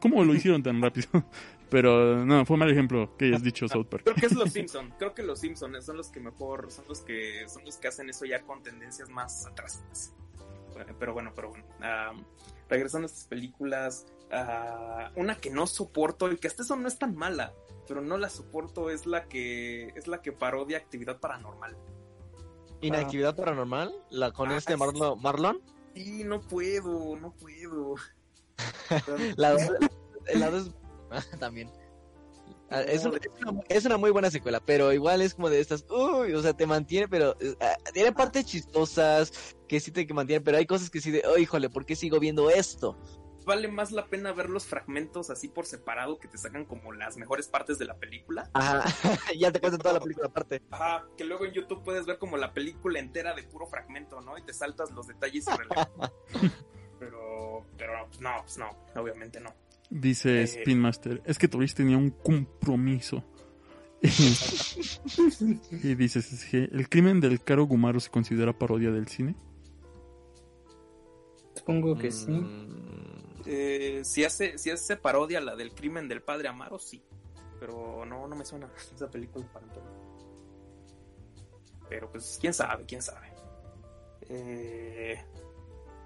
¿Cómo lo hicieron tan rápido? *laughs* Pero no, fue mal ejemplo que hayas dicho South Park. Creo que es los *laughs* Simpson. Creo que los Simpsons son los que mejor, son los que son los que hacen eso ya con tendencias más atrasadas pero bueno, pero bueno. Regresando a estas películas, una que no soporto y que hasta eso no es tan mala, pero no la soporto es la que es la que parodia actividad paranormal. ¿Inactividad paranormal? ¿La con este Marlon? Marlon? Sí, no puedo, no puedo. *laughs* la, *laughs* la, dos *laughs* también. Ah, es, una, muy buena secuela, pero igual es como de estas, uy, o sea, te mantiene, pero eh, ah, tiene partes chistosas que sí te que mantiene, pero hay cosas que sí de, oh, híjole, ¿por qué sigo viendo esto? Vale más la pena ver los fragmentos así por separado que te sacan como las mejores partes de la película. Ajá, *laughs* ya te cuentan toda la película aparte. Ajá, que luego en YouTube puedes ver como la película entera de puro fragmento, ¿no? Y te saltas los detalles *laughs* *laughs* pero, pero no, pues no, obviamente no. Dice eh, Spin Master, es que Toris tenía un compromiso. *laughs* y dices, ¿el crimen del caro Gumaro se considera parodia del cine? Supongo que sí. Mm, eh, si, hace, si hace parodia la del crimen del padre Amaro, sí. Pero no, no me suena *laughs* esa película para Pero pues, quién sabe, quién sabe. Eh,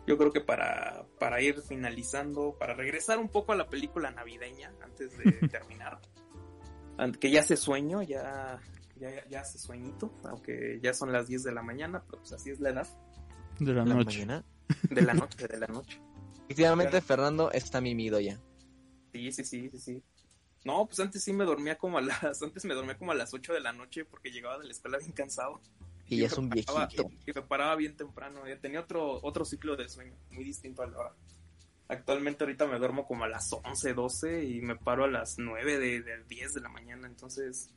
yo creo que para, para ir finalizando, para regresar un poco a la película navideña antes de *laughs* terminar, que ya hace sueño, ya, ya, hace sueñito, aunque ya son las 10 de la mañana, pero pues así es la edad. De la, noche. De la noche, de la noche. Efectivamente, Fernando está mimido ya. Sí, sí, sí, sí, sí. No, pues antes sí me dormía como a las, *laughs* antes me dormía como a las 8 de la noche porque llegaba de la escuela bien cansado. Y ya es un viejito. Y, me paraba bien temprano. Ya tenía otro, otro ciclo de sueño, muy distinto al ahora. Actualmente ahorita me duermo como a las 11, 12 y me paro a las 9 de, de 10 de la mañana. Entonces,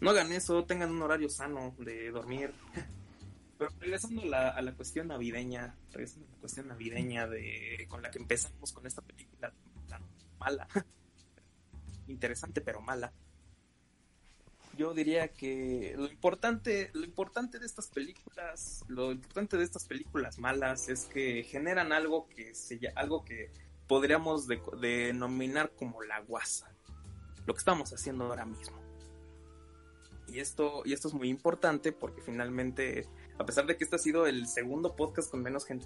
no hagan eso, tengan un horario sano de dormir. *laughs* Pero regresando a la, a la cuestión navideña, regresando a la cuestión navideña de con la que empezamos con esta película tan mala, *laughs* interesante pero mala yo diría que lo importante, lo importante de estas películas, lo importante de estas películas malas es que generan algo que se, algo que podríamos denominar como la guasa, lo que estamos haciendo ahora mismo. Y esto, y esto es muy importante porque finalmente, a pesar de que este ha sido el segundo podcast con menos gente,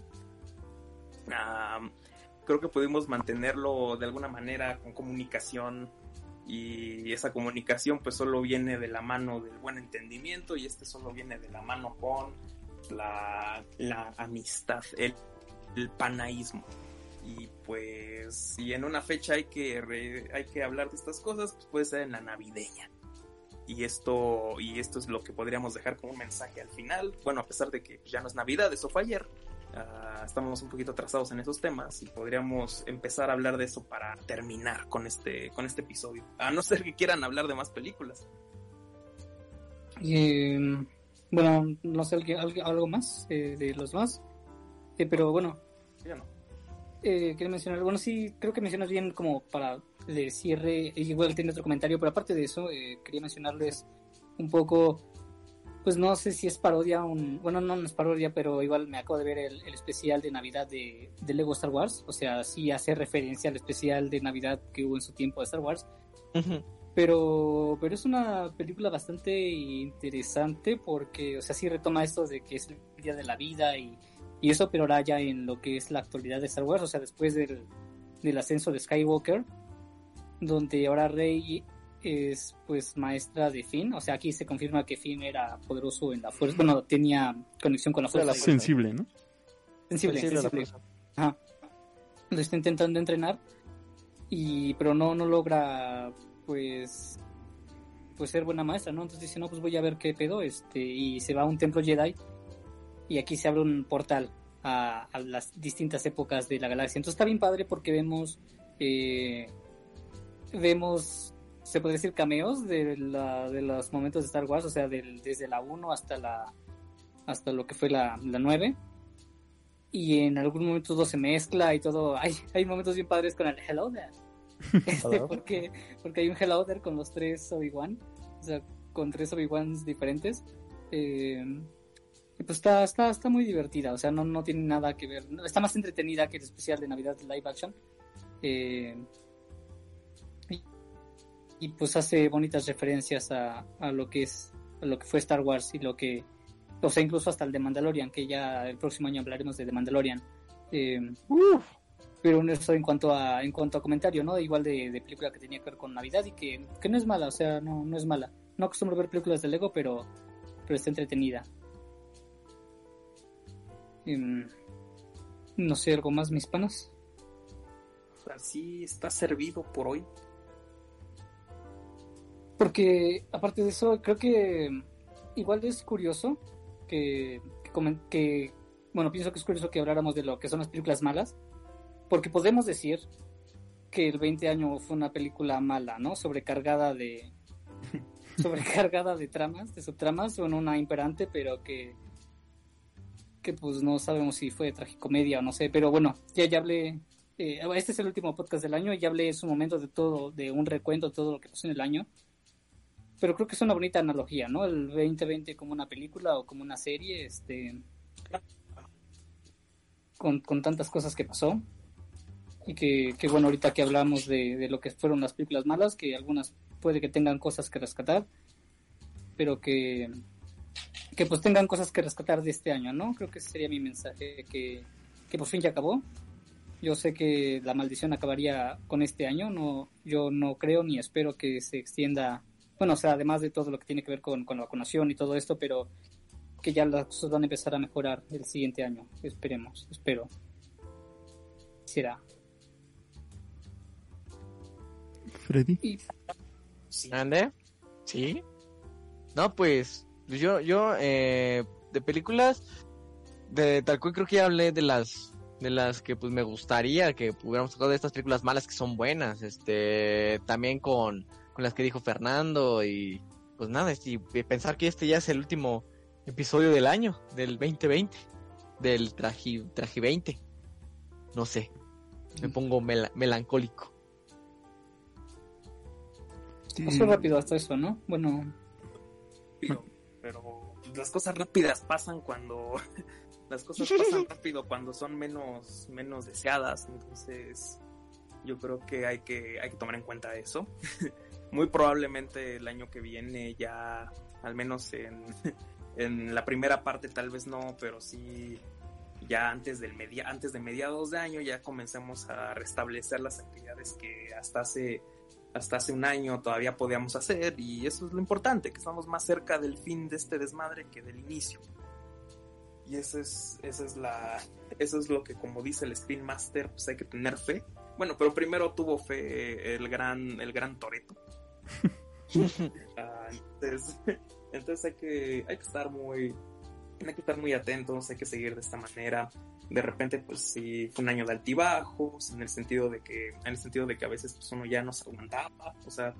creo que pudimos mantenerlo de alguna manera con comunicación y esa comunicación pues solo viene de la mano del buen entendimiento y este solo viene de la mano con la, la amistad, el, el, panaísmo. Y pues si en una fecha hay que, hay que hablar de estas cosas, pues puede ser en la navideña. Y esto, y esto es lo que podríamos dejar como un mensaje al final. Bueno, a pesar de que ya no es Navidad, eso fue ayer. Uh, estamos un poquito atrasados en esos temas y podríamos empezar a hablar de eso para terminar con este, con este episodio. A no ser que quieran hablar de más películas. Eh, bueno, no sé, algo más eh, de los más. Eh, pero bueno. No. Eh, quiero mencionar, bueno, sí, creo que mencionas bien como para el cierre. Igual tiene otro comentario, pero aparte de eso, eh, quería mencionarles un poco pues no sé si es parodia, un, bueno, no, es parodia, pero igual me acabo de ver el, especial de Navidad de, de, Lego Star Wars, o sea, sí hace referencia al especial de Navidad que hubo en su tiempo de Star Wars, pero, pero es una película bastante interesante porque, o sea, sí retoma esto de que es el día de la vida y, y eso, pero ahora ya en lo que es la actualidad de Star Wars, o sea, después del, del ascenso de Skywalker, donde ahora Rey es pues maestra de Finn, o sea, aquí se confirma que Finn era poderoso en la fuerza, bueno, tenía conexión con la fuerza. sensible, ¿no? Sensible, sensible. Ajá. Lo está intentando entrenar y pero no no logra pues pues ser buena maestra, ¿no? Entonces dice, "No, pues voy a ver qué pedo", este y se va a un templo Jedi y aquí se abre un portal a, a las distintas épocas de la galaxia. Entonces está bien padre porque vemos eh, vemos se puede decir cameos de, la, de los momentos de Star Wars, o sea, del, desde la 1 hasta la hasta lo que fue la, la 9. Y en algún momento todo se mezcla y todo. Hay, hay momentos bien padres con el Hello There. *laughs* Este, porque, porque hay un Hello There con los tres Obi-Wan. O sea, con tres Obi-Wans diferentes. Eh, y pues está, está, está muy divertida. O sea, no, no tiene nada que ver. Está más entretenida que el especial de Navidad de live action. Eh, y pues hace bonitas referencias a, a, lo que es a lo que fue Star Wars y lo que o sea incluso hasta el de Mandalorian que ya el próximo año hablaremos de The Mandalorian. Eh, pero eso en cuanto a en cuanto a comentario no igual de, de, película que tenía que ver con Navidad y que, que no es mala o sea no no es mala. No acostumbro ver películas de Lego pero pero está entretenida. Eh, no sé algo más mis panas así está servido por hoy porque aparte de eso, creo que igual es curioso que, que, que, bueno, pienso que es curioso que habláramos de lo que son las películas malas, porque podemos decir que el 20 año fue una película mala, ¿no? Sobrecargada de *laughs* sobrecargada de tramas, de subtramas, o una imperante, pero que que pues no sabemos si fue tragicomedia o no sé, pero bueno, ya ya hablé eh, este es el último podcast del año, ya hablé en su momento de todo, de un recuento de todo lo que pasó en el año pero creo que es una bonita analogía, ¿no? El 2020 como una película o como una serie, este, con, con tantas cosas que pasó. Y que, que bueno, ahorita que hablamos de, de, lo que fueron las películas malas, que algunas puede que tengan cosas que rescatar, pero que, que pues tengan cosas que rescatar de este año, ¿no? Creo que ese sería mi mensaje, que, que por fin ya acabó. Yo sé que la maldición acabaría con este año, no, yo no creo ni espero que se extienda bueno, o sea, además de todo lo que tiene que ver con, con la vacunación y todo esto, pero que ya las cosas van a empezar a mejorar el siguiente año, esperemos, espero. Será. Freddy. Sí. ¿Ande? ¿Sí? No, pues, yo, yo, eh, de películas, de tal cual creo que ya hablé de las de las que pues me gustaría que pudiéramos tocar de estas películas malas que son buenas, este, también con con las que dijo Fernando y pues nada, y pensar que este ya es el último episodio del año, del 2020, del traji, traji 20. No sé, me pongo melancólico. Pasó rápido hasta eso, ¿no? Bueno. Pero, pero las cosas rápidas pasan cuando *laughs* las cosas pasan *laughs* rápido cuando son menos menos deseadas, entonces yo creo que hay que hay que tomar en cuenta eso. *laughs* muy probablemente el año que viene ya, al menos en, *laughs* en la primera parte tal vez no, pero sí ya antes del media, antes de mediados de año ya comencemos a restablecer las actividades que hasta hace hasta hace un año todavía podíamos hacer y eso es lo importante, que estamos más cerca del fin de este desmadre que del inicio. Y eso es, eso es la, es lo que como dice el Spin Master, pues hay que tener fe. Bueno, pero primero tuvo fe el gran, el gran Toreto. *laughs* Ah, entonces, hay que, hay que estar muy, hay que estar muy atentos, hay que seguir de esta manera. De repente, pues sí, fue un año de altibajos, en el sentido de que, en el sentido de que a veces pues, uno ya no se aguantaba, o sea,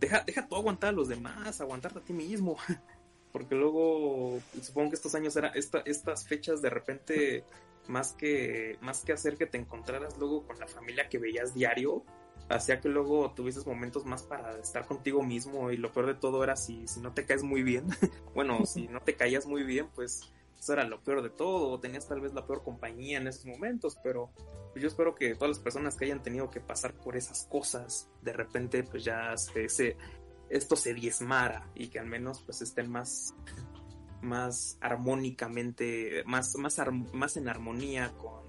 deja, deja tú aguantar a los demás, aguantarte a ti mismo. *laughs* Porque luego, supongo que estos años eran, esta, estas fechas de repente, más que, más que hacer que te encontraras luego con la familia que veías diario, hacía que luego tuvieses momentos más para estar contigo mismo y lo peor de todo era si, si no te caes muy bien, *laughs* bueno, si no te caías muy bien, pues eso era lo peor de todo, tenías tal vez la peor compañía en esos momentos, pero pues yo espero que todas las personas que hayan tenido que pasar por esas cosas, de repente pues ya se, esto se diezmara y que al menos pues estén más *laughs* más armónicamente, más, más, más en armonía con,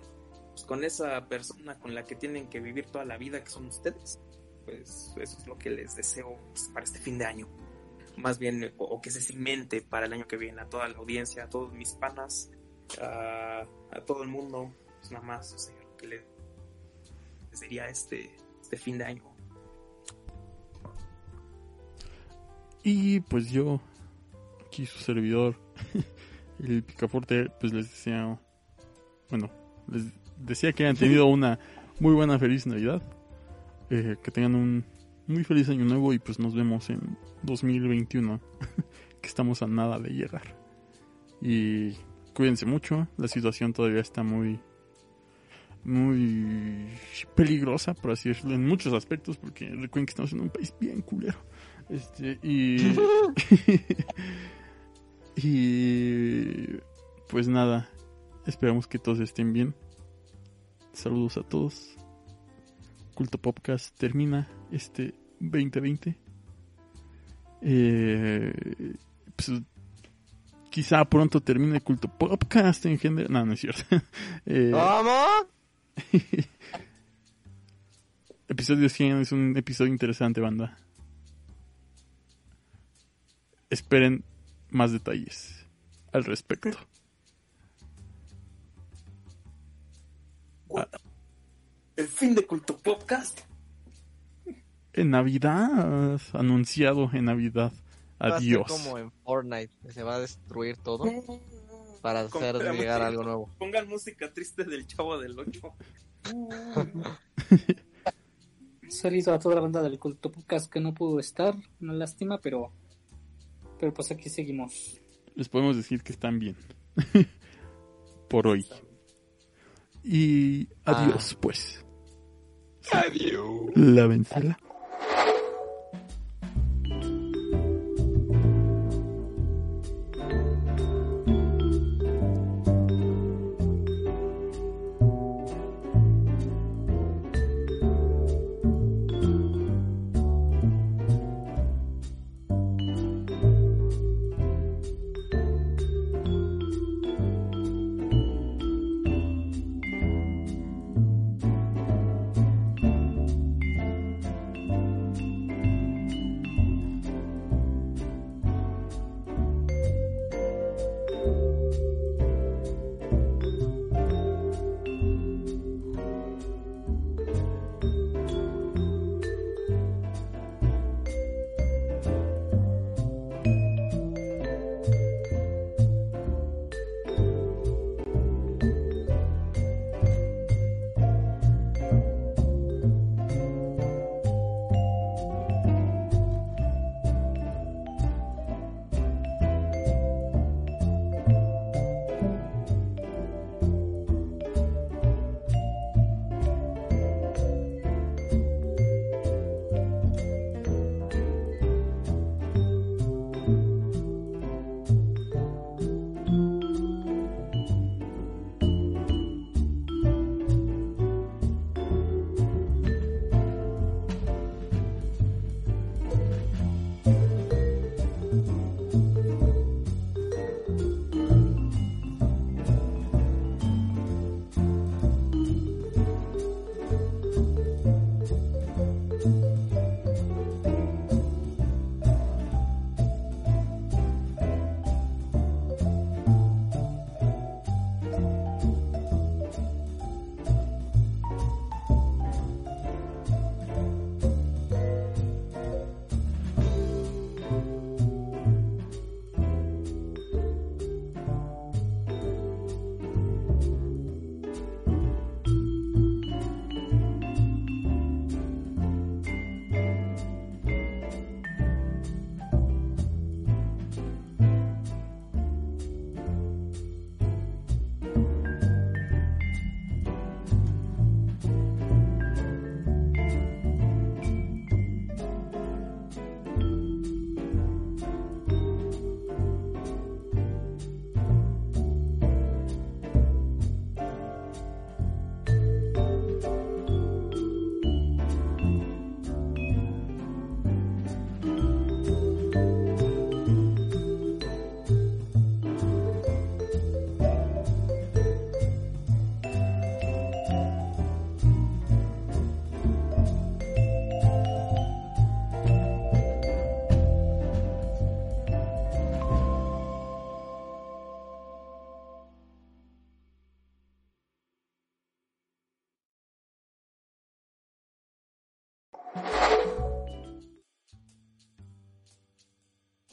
pues, con esa persona con la que tienen que vivir toda la vida, que son ustedes. Pues eso es lo que les deseo pues, para este fin de año más bien, o, que se cimente para el año que viene, a toda la audiencia, a todos mis panas, a, todo el mundo, pues nada más, o sea, que le sería este, este fin de año. Y pues yo, aquí su servidor, *laughs* el Picaporte, pues les deseo, bueno, les decía que hayan tenido una muy buena feliz Navidad, eh, que tengan un muy feliz año nuevo y pues nos vemos en 2021, *laughs* que estamos a nada de llegar. Y cuídense mucho, la situación todavía está muy muy peligrosa, por así decirlo, en muchos aspectos, porque recuerden que estamos en un país bien culero. Este, y *laughs* y pues nada, esperamos que todos estén bien. Saludos a todos. Culto Podcast termina este 2020. Eh, pues, quizá pronto termine Culto Podcast en general. No, no es cierto. *laughs* Eh, *laughs* episodio 100 es un episodio interesante, banda. Esperen más detalles al respecto. El fin de Culto Podcast. En Navidad, anunciado en Navidad. Adiós. como en Fortnite, se va a destruir todo para hacer llegar algo nuevo. Pongan música triste del chavo del 8. *laughs* Saludo a toda la banda del culto podcast que no pudo estar, una lástima, pero pero pues aquí seguimos. Les podemos decir que están bien. *laughs* Por hoy. Y adiós, ah. pues. Adiós. La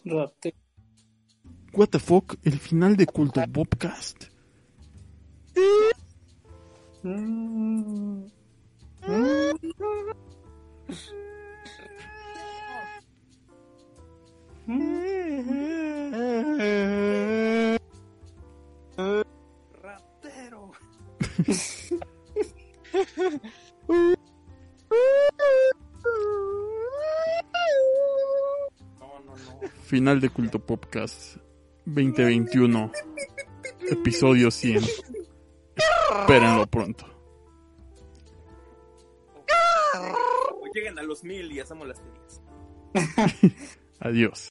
What the fuck, el final de Culto Bobcast. Final de Culto Podcast 2021. Episodio 100. Espérenlo pronto. O lleguen a los mil y hacemos las teorías. *laughs* Adiós.